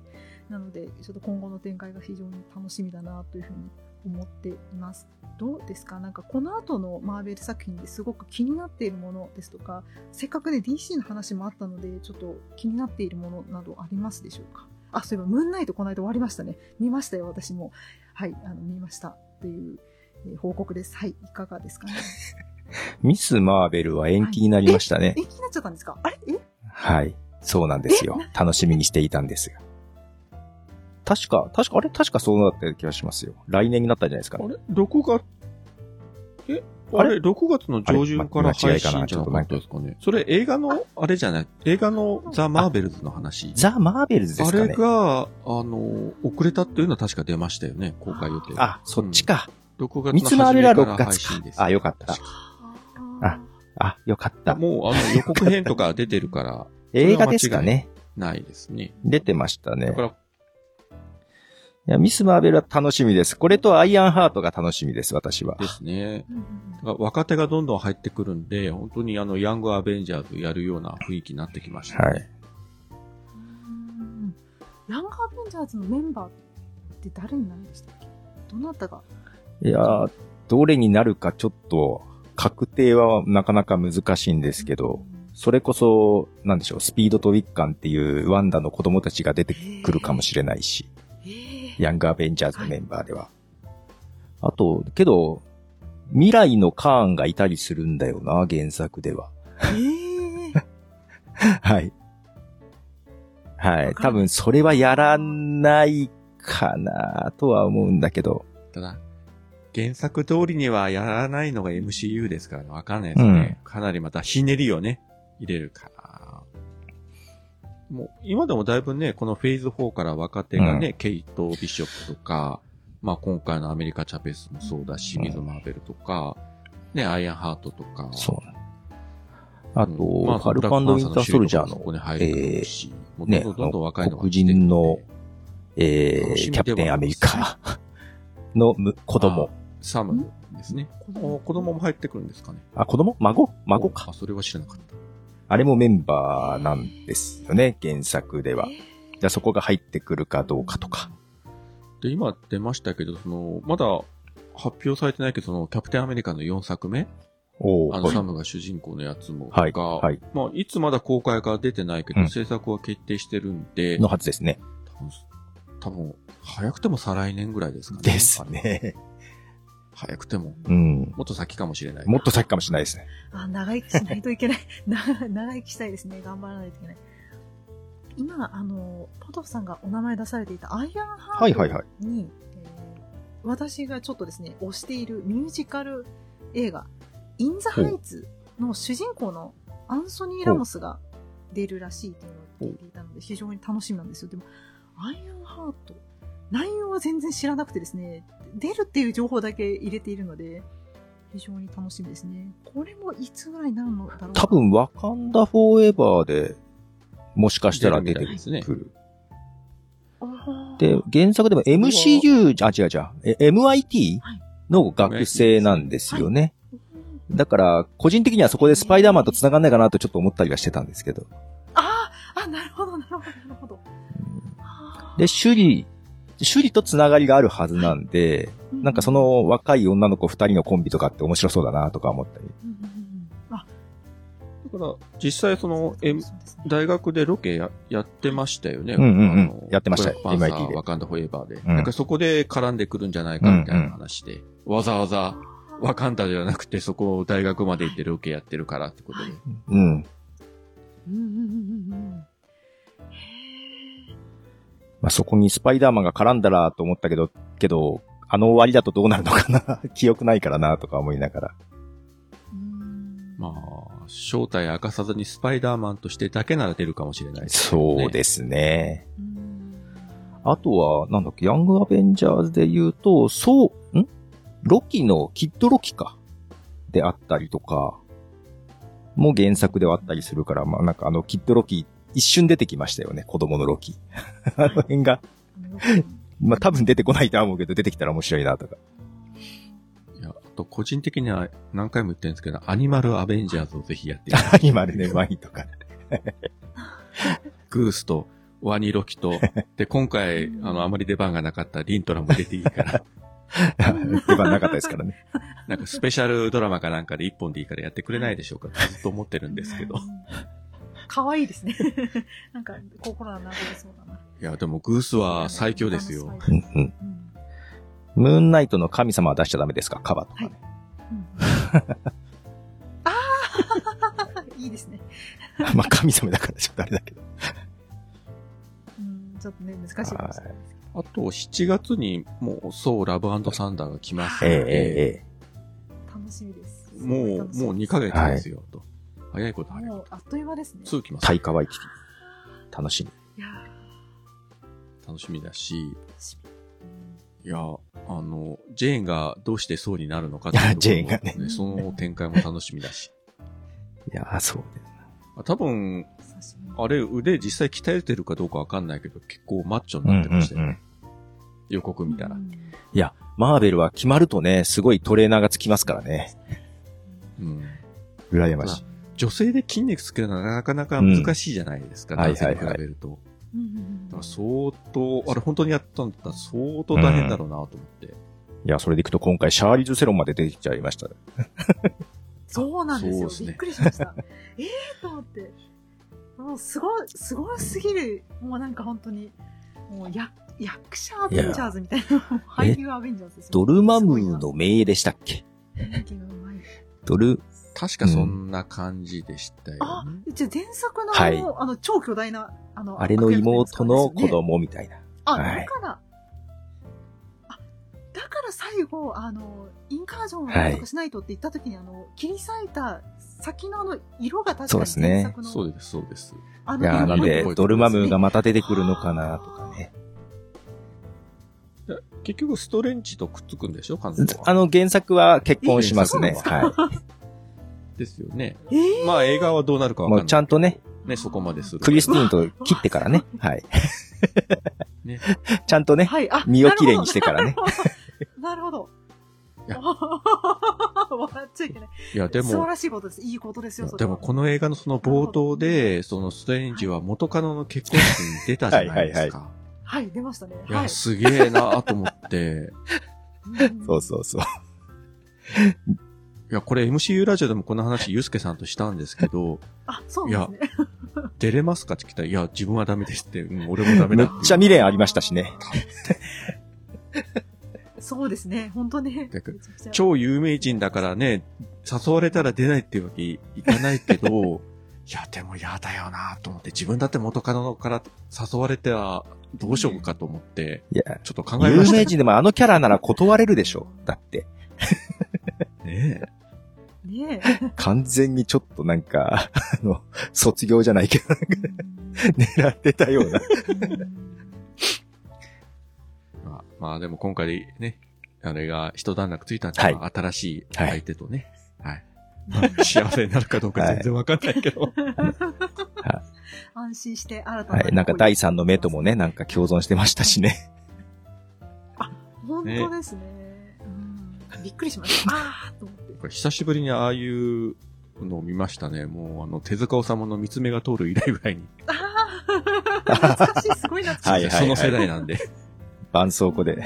なので、ちょっと今後の展開が非常に楽しみだなというふうに思っています。どうですか？なんかこの後のマーベル作品ですごく気になっているものですとか、せっかくね DC の話もあったので、ちょっと気になっているものなどありますでしょうか？あ、そういえばムーンナイトこの間終わりましたね。見ましたよ、私も。はい、あの、見ました。という、えー報告です。はい、いかがですかね？ミス・マーベルは延期になりましたねえ、。気になっちゃったんですか？あれ？え？はい。そうなんですよ。楽しみにしていたんですが。確か、確か、あれ確かそうなった気がしますよ。来年になったんじゃないですかね。あれ ?6 月、え？ああれ？れ ?6 月の上旬から配信じゃなかったですかね。それ映画の、あれじゃない？映画のザ・マーベルズの話。ザ・マーベルズですあれかね。が、あの、遅れたっていうのは確か出ましたよね、公開予定。あ、そっちか。6月ミス・マーベルは6の初めから配信です。。あ、よかった。ああ、よかった。もう、あの、予告編とか出てるから、映画ですかね。ないですね。出てましたねだか。ら、いや、ミス・マーベルは楽しみです。これとアイアンハートが楽しみです、私は。ですね。若手がどんどん入ってくるんで、本当にあの、ヤングアベンジャーズやるような雰囲気になってきましたね。はい。うんヤングアベンジャーズのメンバーって誰になるんでしたっけ？どなたが？いやーどれになるかちょっと、確定はなかなか難しいんですけど、それこそ、なんでしょう、スピードとウィッカンっていうワンダの子供たちが出てくるかもしれないし、えー、ヤングアベンジャーズのメンバーでは。あと、けど、未来のカーンがいたりするんだよな、原作では。えー、はい。はい。多分それはやらないかなとは思うんだけど。ただ、原作通りにはやらないのが MCU ですからね、わかんないですね。かなりまたひねりをね、入れるから。もう、今でもだいぶね、このフェーズ4から若手がね、ケイト・ビショップとか、まあ今回のアメリカ・チャペスもそうだし、うんミズ・マーベルとか、ね、アイアンハートとか。そう。あと、うんまあファルコンウィンターソルジャーそこにの、入ると思うし、もうねどんどんどんどん若いのが黒来てるんで人の、えー、楽しみキャプテンアメリカのむ子供。サムですね。お子供も入ってくるんですかね。あ、子供？孫？孫かあ、。それは知らなかった。あれもメンバーなんですよね、原作では。じゃあそこが入ってくるかどうかとか。で、今出ましたけど、その、まだ発表されてないけど、その、キャプテンアメリカの4作目？おあの、サムが主人公のやつも、はいが、はいまあ、いつまだ公開が出てないけど、うん制作は決定してるんで、のはずですね。多分、多分、早くても再来年ぐらいですかね。です。ね。早くても、うん。もっと先かもしれない。もっと先かもしれないですね。あ、長生きしないといけない。な 長生きしたいですね。頑張らないといけない。今、あの、ポトフさんがお名前出されていたアイアンハートに、はいはいはい。えー私がちょっとですね、推しているミュージカル映画、インザハイツの主人公のアンソニー・ラモスが出るらしいというのを聞いていたので、非常に楽しみなんですよ。でも、アイアンハート、内容は全然知らなくてですね、出るっていう情報だけ入れているので、非常に楽しみですね。これもいつぐらいになるのだろう多分、ワカンダフォーエバーで、もしかしたら出てくる。で、原作でも MCU、あ、違う違う、え MIT はいの学生なんですよね。うんだから、個人的にはそこでスパイダーマンと繋がんないかなとちょっと思ったりはしてたんですけど。あーあ、なるほど、なるほど、なるほど。で、シュリ、シュリと繋がりがあるはずなんで、なんかそ、の若い女の子二人のコンビとかって面白そうだなとか思ったり。うんうんうんうんあ、だから、実際その、え大学でロケややってましたよね。うんうんうんあのやってましたよ MIT でーワカンダフォーエバーで。うんなんかそこで絡んでくるんじゃないかみたいな話で、わざわざワカンダじゃなくてそこを大学まで行ってロケやってるからってことで。うん。うんうんうんうんまあ、そこにスパイダーマンが絡んだらと思ったけど、けど、あの終わりだとどうなるのかな 記憶ないからなとか思いながら。まあ、正体明かさずにスパイダーマンとしてだけなら出るかもしれないですね。そうですね。うんあとは、なんだっけ、ヤングアベンジャーズで言うと、そう、ん？ロキの、キッドロキか。であったりとか、も原作ではあったりするから、まあなんかあの、キッドロキ、一瞬出てきましたよね、子供のロキ。あの辺が、まあ多分出てこないとは思うけど、出てきたら面白いなとか。いや、あと個人的には何回も言ってるんですけど、アニマルアベンジャーズをぜひやってみて アニマルね、ワインとか。グースとワニロキと、で、今回、あの、あまり出番がなかったリントラも入れていいから、出番なかったですからね。なんかスペシャルドラマかなんかで一本でいいからやってくれないでしょうかってずっと思ってるんですけど。うん可愛いですね。なんか、心が流れそうだな。いや、でもグースは最強ですよ。ムーンナイトの神様は出しちゃダメですか？カバとかね。うん ああいいですね。まあ神様だからちょっとあれだけど。うん、ちょっとね、難しいかもしれないですけど。あと、7月にもう、そう、ラブサンダーが来ますええので、ええ楽しみです。もう、もう2ヶ月ですよ、と。早いこと早いこもう、あっという間ですね。と。すぐ来ます。タイカワイキティ。楽しみ。いや楽しみだし、しみいや、あの、ジェーンがどうしてそうになるのかっていうところもジェーンがねその展開も楽しみだし。いやー、そうだよあ多分、うん久しぶりあれ腕実際鍛えてるかどうかわかんないけど、結構マッチョになってましたよね。うんうん予告見たらう。んいや、マーベルは決まるとね、すごいトレーナーがつきますからね。うん。羨ましい。女性で筋肉つけるのはなかなか難しいじゃないですか、うん男性に比はいはいはいべると。うんうんだから相当、あれ本当にやったんだったら相当大変だろうなと思って。いや、それでいくと今回シャーリーズ・セロンまで出てきちゃいました。そうなんですよ。すねびっくりしました。ええと思って。もうすごい、すごすぎる。もうなんか本当に、もうや役者アベンジャーズみたいな、俳優アベンジャーズですよドルマムーの名でしたっけ？演技がうまい。ドル、確かそんな感じでしたよあね。、じゃあ前作のあの、はいあの超巨大な、あの、あれの妹の子。供みたいな。あ、はいだから、あ、だから最後、あの、インカージョンをはいとかしないとって言った時に、あの、切り裂いた先のあの、色が確かにそうですね前作の、そうです、そうです。あいやー、なんでドルマムーがまた出てくるのかなとかね。結局ストレンチとくっつくんでしょ彼女は。あの原作は結婚しますね。えそうはですよね。えーまあ映画はどうなるかい。わかんない。もうちゃんとね、ね、そこまでする。クリスティーンと切ってからね。はい。ねちゃんとね、はい、あ、身をきれいにしてからね。なるほど。いや 笑っちゃいけない。いや、でも、素晴らしいことです。いいことですよ、それはでもこの映画のその冒頭で、そのストレンジは元カノの結婚式に出たじゃないですか。はい、出ましたね。いや、はい。すげえなと思って。うんそうそうそう。いや、これ MCU ラジオでもこの話、ゆうすけさんとしたんですけど、あ、そうなんですね。出れますかって聞いたら、いや、自分はダメですって、うん、俺もダメめっだって。ちゃ未練ありましたしね。そうですね。本当ね。だからめちゃくちゃ超有名人だからね、誘われたら出ないっていうわけいかないけど、いや、でも嫌だよなと思って、自分だって元カノから誘われてはどうしようかと思って、いや、ちょっと考えました名人でもあのキャラなら断れるでしょ。だって。ねね完全にちょっとなんか、あの、卒業じゃないけど、え。狙ってたような。まあ、まあでも今回ね、あれが一段落ついたんで、はいまあ新しい相手とね、はい。まあ幸せになるかどうか全然わかんないけど。安心して新たな。はい。なんか第三の目ともね、なんか共存してましたしね。本当ですね。うんびっくりしました。あーと思久しぶりにああいうのを見ましたね。もうあの、手塚治虫の三つ目が通る以来ぐらいに。あー懐かしい、すごい懐かしい。はいはいその世代なんで。絆創膏で。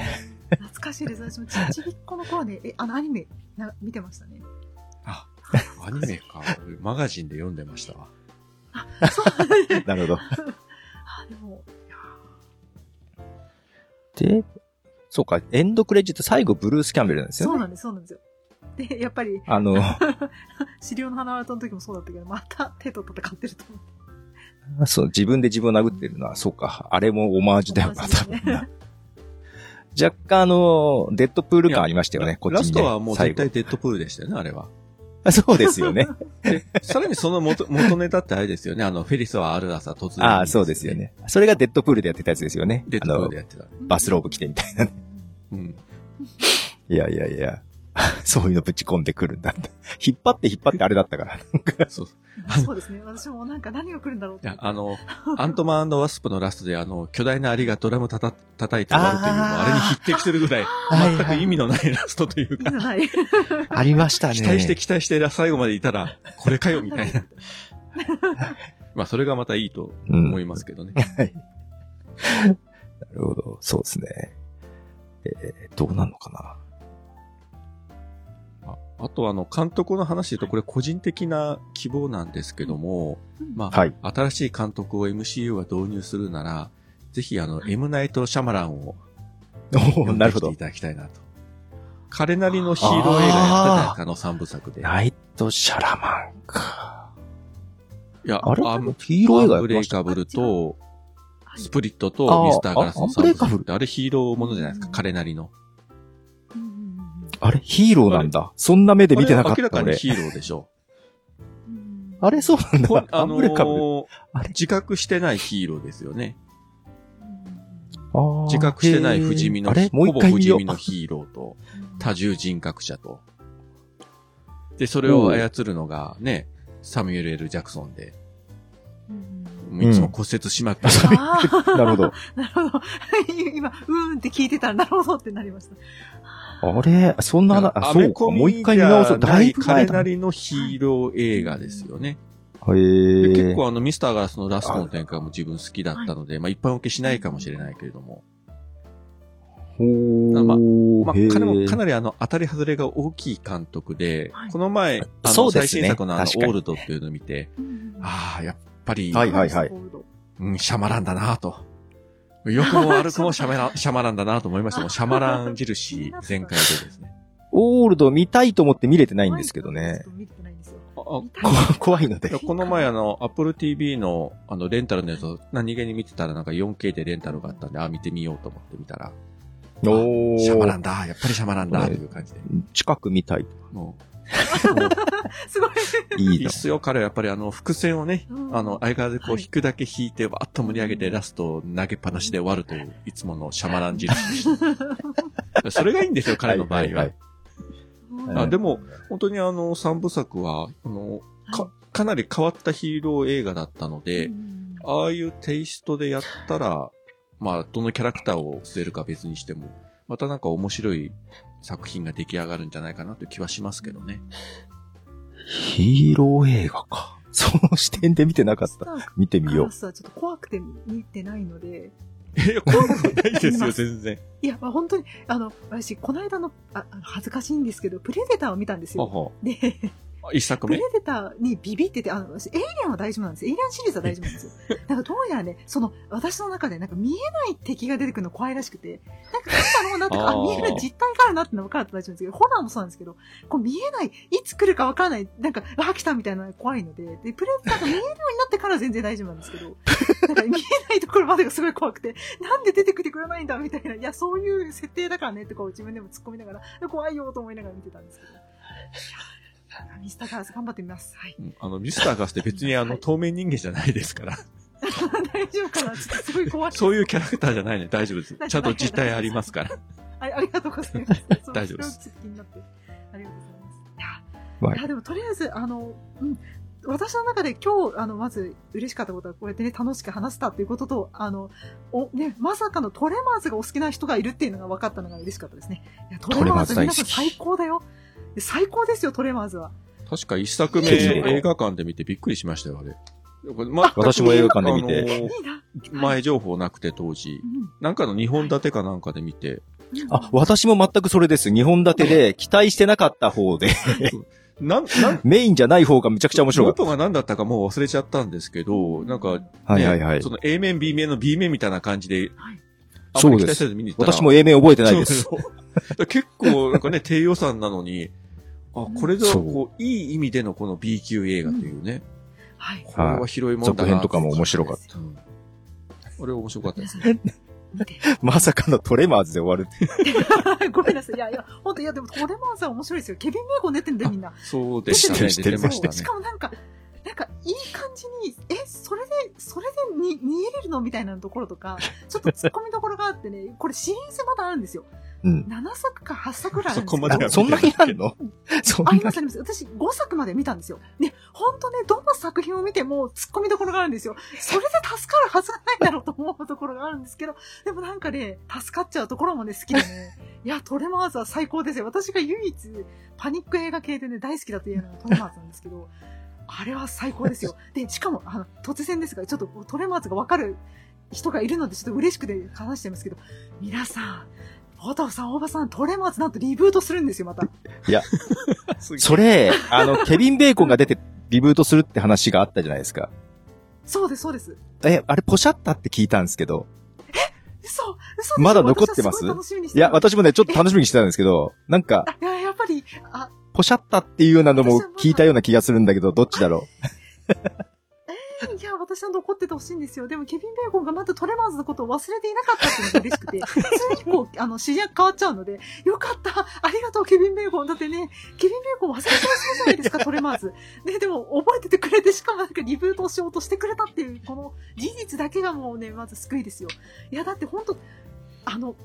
懐かしいです。私もちちびっこの頃ね、え、あのアニメな見てましたね。あ、アニメか。俺マガジンで読んでましたわ。そうなるほど。あ、でも、いやで、そうか、エンドクレジット最後ブルース・キャンベルなんですよね。そうなんです、そうなんですよ。で、やっぱり、あの、資料の花形の時もそうだったけど、また手と戦ってると思って。そう、自分で自分を殴ってるのは、そうか、あれもオマージュだよな、多。若干あの、デッドプール感ありましたよね、ラこっちに、ね。ラストはもう絶対デッドプールでしたよね、あれは。あそうですよね。で、さらにその元元ネタってあれですよね。あの、フェリスはある朝突然、ああ、そうですよ。ね。それがデッドプールでやってたやつですよね。デッドプールでやってた。あのバスローブ着てみたいなね。うん。いやいやいや。そういうのぶち込んでくるんだって。引っ張って引っ張ってあれだったから。そう。そうですね。私もなんか何が来るんだろういや、あの、アントマンワスプのラストであの、巨大なアリがドラムたた、叩いて終わるという、もうあれに匹敵するぐらい、はい全く意味のないラストというか。ありましたね。期待して期待して最後までいたら、これかよ、みたいな。まあ、それがまたいいとうん思いますけどね。はい。なるほど。そうですね。えー、どうなんのかな。ああとあの、監督の話で言うと、これ個人的な希望なんですけども、まあ、はい新しい監督を MCU が導入するなら、ぜひあの、M ナイト・シャマランをお読ーなるほどい。ただきたいなと。彼なりのヒーロー映画やったじゃないですか、あの三部作で。ナイト・シャラマンか。いや、あれ？アンヒーロー映画やブレイカブルと、はいスプリットあとーミスターガラスの三部作って、あれヒーローものじゃないですか、うん彼なりの。あれ？ヒーローなんだ。そんな目で見てなかっあれ明ら。かにヒーローでしょ。う んあれ？そうなんだ。あの。ーあれ？自覚してないヒーローですよね。自覚してない不死身の、もうほぼ一回見よう不死身のヒーローと、多重人格者と。で、それを操るのがね、サミュエル・エル・ジャクソンで、もういつも骨折しまくって、ああ、なるほど。なるほど。今、うーんって聞いてたら、なるほどってなりました。あれ？そんな話、あ、アそうか。もう一回見直そう。だいぶ前だ。彼なりのヒーロー映画ですよね。へ結構あの、ミスターガラスのラストの展開も自分好きだったので、まあ一般受けしないかもしれないけれども、ほー。まあ、へー。彼もかなりあの、当たり外れが大きい監督で、はい。この前、あの、そうですね。最新作のあの、オールドっていうのを見て、ああ、やっぱり、はいはいはい。うん、シャマランだなと。良くも悪くもシャマラン、シャマランだなと思いました。もうシャマラン印全開でですね。オールド見たいと思って見れてないんですけどねちょっ。と見てないんですよ。あ 怖いので。この前あの、Apple TV のあの、レンタルのやつを何気に見てたらなんか 4K でレンタルがあったんで、あ、見てみようと思って見たら、おシャマラーンだ、やっぱりシャマランだ、という感じで。近く見たい。も すごい。う、いいないいっ。すよ、彼はやっぱりあの、伏線をね、うんあの、相変わらずこうはい引くだけ引いて、わーっと盛り上げて、ラストを投げっぱなしで終わるという、いつものシャマラン印でした。それがいいんですよ、彼の場合は。はいはいはいあでも、本当にあの、三部作は、あの、か、かなり変わったヒーロー映画だったので、ああいうテイストでやったら、まあ、どのキャラクターを据えるか別にしても、またなんか面白い作品が出来上がるんじゃないかなという気はしますけどね。ヒーロー映画か。その視点で見てなかった。見てみようちょっと怖くて見てないので、いや、怖くないですよ、全然。いや、まあ、本当に、あの、私、この間の、ああの恥ずかしいんですけど、プレデターを見たんですよ。はで、一作目プレデターにビビってて、あの、私エイリアンは大丈夫なんですよ。エイリアンシリーズは大丈夫なんですよ。なんかどうやらね、その、私の中でなんか見えない敵が出てくるの怖いらしくて、なんか、なんかの、なんていうか、あ見えない実体があるなってのは分かると大丈夫なんですけど、ホラーもそうなんですけど、こう見えない、いつ来るか分からない、なんか、あ、来たみたいなのが怖いので、で、プレデターが見えるようになってからは全然大丈夫なんですけど、なんか見えないところまでがすごい怖くて、なんで出てきてくれないんだみたいな、いや、そういう設定だからねってこう自分でも突っ込みながら、怖いよと思いながら見てたんですけど。ミスターガールズ頑張ってみます。はい。うんあの、ミスターガスって別にあの、透明人間じゃないですから。大丈夫かな？ちょっとすごい怖い。そういうキャラクターじゃないね。大丈夫です。ちゃんと実体ありますから。あありがとうございます。大丈夫です気になって。ありがとうございます。いや、はいいやでもとりあえず、あの、うん。私の中で今日、あの、まず嬉しかったことは、こうやってね、楽しく話せたっていうことと、あの、お、ね、まさかのトレマーズがお好きな人がいるっていうのが分かったのが嬉しかったですね。いや、トレマーズ皆さん最高だよ。最高ですよ、トレマーズは。確か一作目映画館で見てびっくりしましたよ、あれ。ま私も映画館で見て。前情報なくて当時。なんかの2本立てかなんかで見て。あ、私も全くそれです。2本立てで期待してなかった方で、なん、なん、メインじゃない方がめちゃくちゃ面白かっ元が何だったかもう忘れちゃったんですけど、なんか、ねた。はいはいはいそ。の A 面、B 面の B 面みたいな感じで、はいあんまり期待そうですせず見に行ったら私も A 面覚えてないです。そうそう結構、なんかね、低予算なのに、あ、これぞ、こう、いい意味でのこの B 級映画というね。はい。これは広いもんだな続編とかも面白かっうん。これ面白かったです。皆さん、見て。まさかのトレマーズで終わるって。ごめんなさい。いやいや、本当いや、でもトレマーズは面白いですよ。ケビン・ベーコン出てんだよ、みんな。そうでしたね、てる出てましたしね。かもなんか、なんか、いい感じに、え、それで、それでに見えれるのみたいなところとか、ちょっと突っ込みどころがあってね、これシリーズまだあるんですよ。うん。7作か8作ぐらいあるんですそこまではそんなにあるのそんなにありますあります。私5作まで見たんですよ。で、本当ね、どの作品を見ても突っ込みどころがあるんですよ。それで助かるはずがないだろうと思うところがあるんですけど、でもなんかね、助かっちゃうところもね、好きでね。いや、トレマーズは最高ですよ。私が唯一パニック映画系でね、大好きだというのがトレマーズなんですけど、あれは最高ですよ。で、しかも、あの、突然ですが、ちょっとトレマーズがわかる人がいるので、ちょっと嬉しくて話してますけど、皆さん、ポトフさん、大場さん、トレマーズなんとリブートするんですよ、また。それ、あの、ケビン・ベーコンが出てリブートするって話があったじゃないですか。そうです、そうです。え、あれポシャったって聞いたんですけど。嘘嘘まだ残ってます？いや、私もね、ちょっと楽しみにしてたんですけど、なんか、あいや、やっぱり、あ、ポシャったっていうようなのも聞いたような気がするんだけど、どっちだろ いや、私は残っててほしいんですよ。でも、ケビン・ベーコンがまたトレマーズのことを忘れていなかったっていうのが嬉しくて、普通にこう、あの、指示変わっちゃうので、よかったありがとう、ケビン・ベーコンだってね、ケビン・ベーコン忘れてほしいじゃないですか、トレマーズ。ね、でも、覚えててくれて、しかもなんかリブートをしようとしてくれたっていう、この事実だけがもうね、まず救いですよ。いや、だって本当あの、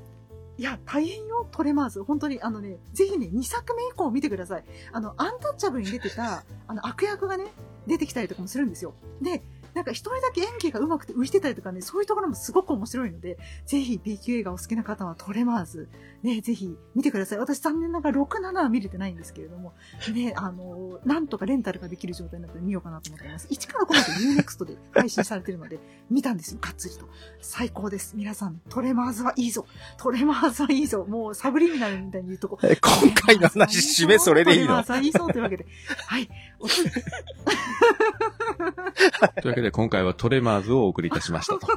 いや、大変よ、トレマーズ。本当に、あのね、ぜひね、2作目以降見てください。あの、アンタッチャブルに出てた、あの、悪役がね、出てきたりとかもするんですよ。で、なんか一人だけ演技が上手くて浮いてたりとかね、そういうところもすごく面白いので、ぜひ B 級映画お好きな方はトレマーズ、ね、ぜひ見てください。私残念ながら6、7は見れてないんですけれども、ね、あの、なんとかレンタルができる状態になって見ようかなと思っています。1から5まで UNEXT で配信されてるので、見たんですよ、がっつりと。最高です。皆さん、トレマーズはいいぞ。トレマーズはいいぞ。もうサブリミナルみたいに言うとこ。今回の話、締めそれでいいの？トレマーズはいいぞというわけで。はい。というわけで今回はトレマーズをお送りいたしましたと。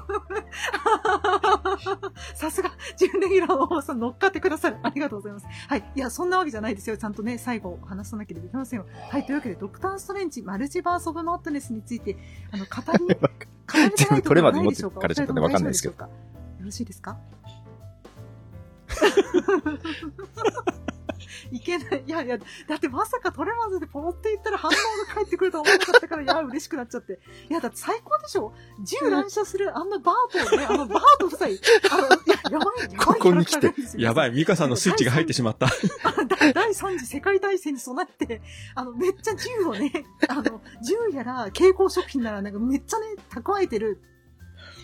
さすが、準レギュラーの王さん乗っかってくださる。ありがとうございます。はい。いや、そんなわけじゃないですよ。ちゃんとね、最後話さなければいけませんよ。はい。というわけで、ドクターストレンジ、マルチバースオブマットネスについて、あの、語り、語りたいところトレマーズないでしょうか？持ってるからちょっとねわかんないですけどよろしいですか？いけない。いやいや、だってまさかトレマーズでポロって言ったら反応が返ってくるとは思わなかったから、いや、嬉しくなっちゃって。いや、だって最高でしょ？銃乱射するあんなバートをね、あのバート夫妻、あの、いや、やばい、やばいここに来てやばい、ミカさんのスイッチが入ってしまった。あ第第三次世界大戦に備えて、あの、めっちゃ銃をね、あの、銃やら、蛍光食品なら、なんかめっちゃね、蓄えてる、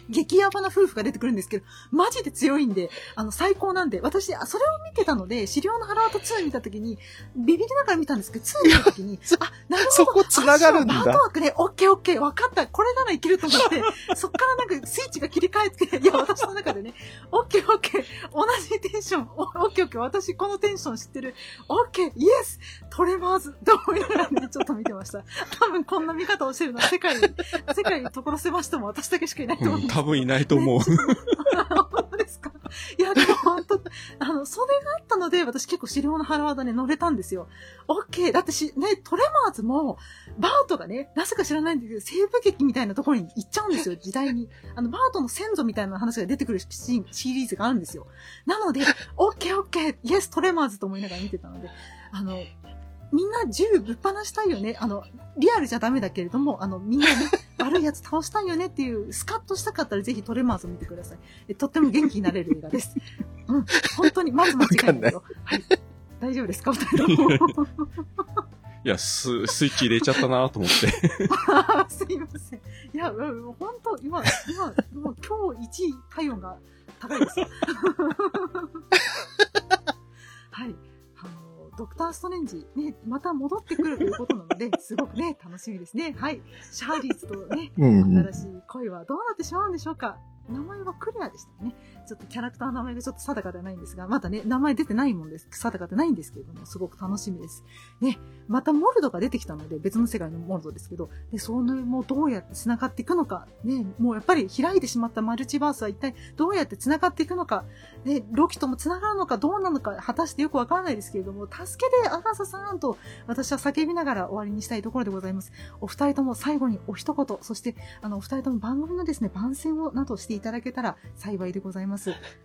激ヤバな夫婦が出てくるんですけど、マジで強いんで、あの、最高なんで、私、あそれを見てたので、資料の腹渡2見たときに、ビビりながら見たんですけど、2見たときに、あ、なるほど。そこ繋がるんだあそうバートワークね、オッケーオッケー、わかった。これならいけると思って、そっからなんかスイッチが切り替えて、いや、私の中でね、オッケーオッケー、同じテンション、おオッケーオッケー、私このテンション知ってる、オッケー、イエス、トレマーズ、と思いながらね、ちょっと見てました。多分こんな見方をしてるのは世界に、世界に所狭しとも私だけしかいないと思うんうん、です多分いないと思う。本当ですか？いや、でも本当、あの、それがあったので、私結構資料の腹技ね、乗れたんですよ。オッケー。だってし、ね、トレマーズも、バートがね、なぜか知らないんだけど、西部劇みたいなところに行っちゃうんですよ、時代に。あの、バートの先祖みたいな話が出てくるシーン、シリーズがあるんですよ。なので、オッケーオッケー、イエストレマーズと思いながら見てたので、あの、みんな銃ぶっ放したいよね。あの、リアルじゃダメだけれども、あの、みんなね、悪いやつ倒したいよねっていう、スカッとしたかったらぜひトレマーズを見てください。えとっても元気になれる映画です。うん、本当に、まず間違いないよ。はい。大丈夫ですか？二人とも。いや、ス、スイッチ入れちゃったなと思って。すいません。いや、うん本当、今、今、もう今日一位体温が高いですよ。はい。ドクターストレンジ、ね、また戻ってくるということなので、すごくね、楽しみですね。はい。シャーリーズとね、新しい恋はどうなってしまうんでしょうか名前はクレアでしたね。ちょっとキャラクターの名前がちょっと定かではないんですが、まだね、名前出てないもんです。定かでないんですけれども、すごく楽しみです。ね、またモルドが出てきたので、別の世界のモルドですけど、で、そのもうどうやって繋がっていくのか、ね、もうやっぱり開いてしまったマルチバースは一体どうやって繋がっていくのか、ね、ロキとも繋がるのかどうなのか、果たしてよくわからないですけれども、助けてアガサさんと私は叫びながら終わりにしたいところでございます。お二人とも最後にお一言、そして、あの、お二人とも番組のですね、番宣をなどしていただけたら幸いでございます。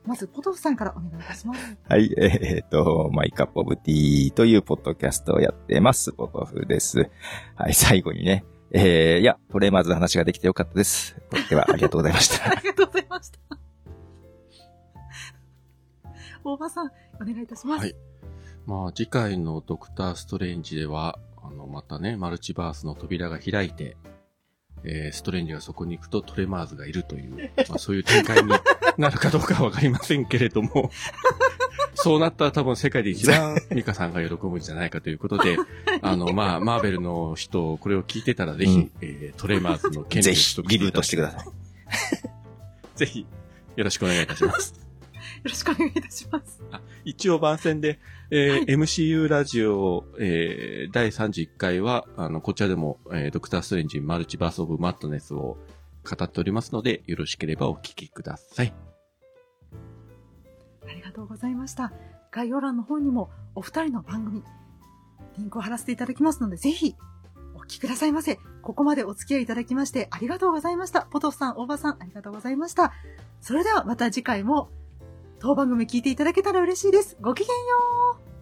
まず、ポトフさんからお願いいたします。はい、えーっと、マイカップオブティーというポッドキャストをやってます。ポトフです。はい、最後にね、えー、いや、トレーマーズの話ができてよかったです。では、ありがとうございました。ありがとうございました。大場さん、お願いいたします。はいまあ、次回のドクターストレンジでは、あの、またね、マルチバースの扉が開いて、えー、ストレンジがそこに行くとトレマーズがいるという、まあ、そういう展開になるかどうかはわかりませんけれども、そうなったら多分世界で一番ミカさんが喜ぶんじゃないかということで、あの、まあ、マーベルの人、これを聞いてたらぜひ、うんえートレマーズの権利ぜひ、得リブートしてください。ぜひ、よろしくお願いいたします。よろしくお願いいたします。一応番宣で、えーはい MCU ラジオ、えー第31回は、あの、こちらでも、えードクターストレンジマルチバースオブマットネスを語っておりますので、よろしければお聞きください。ありがとうございました。概要欄の方にもお二人の番組、リンクを貼らせていただきますので、ぜひ、お聞きくださいませ。ここまでお付き合いいただきまして、ありがとうございました。ポトフさん、大場さん、ありがとうございました。それではまた次回も、当番組聞いていただけたら嬉しいです。ごきげんよう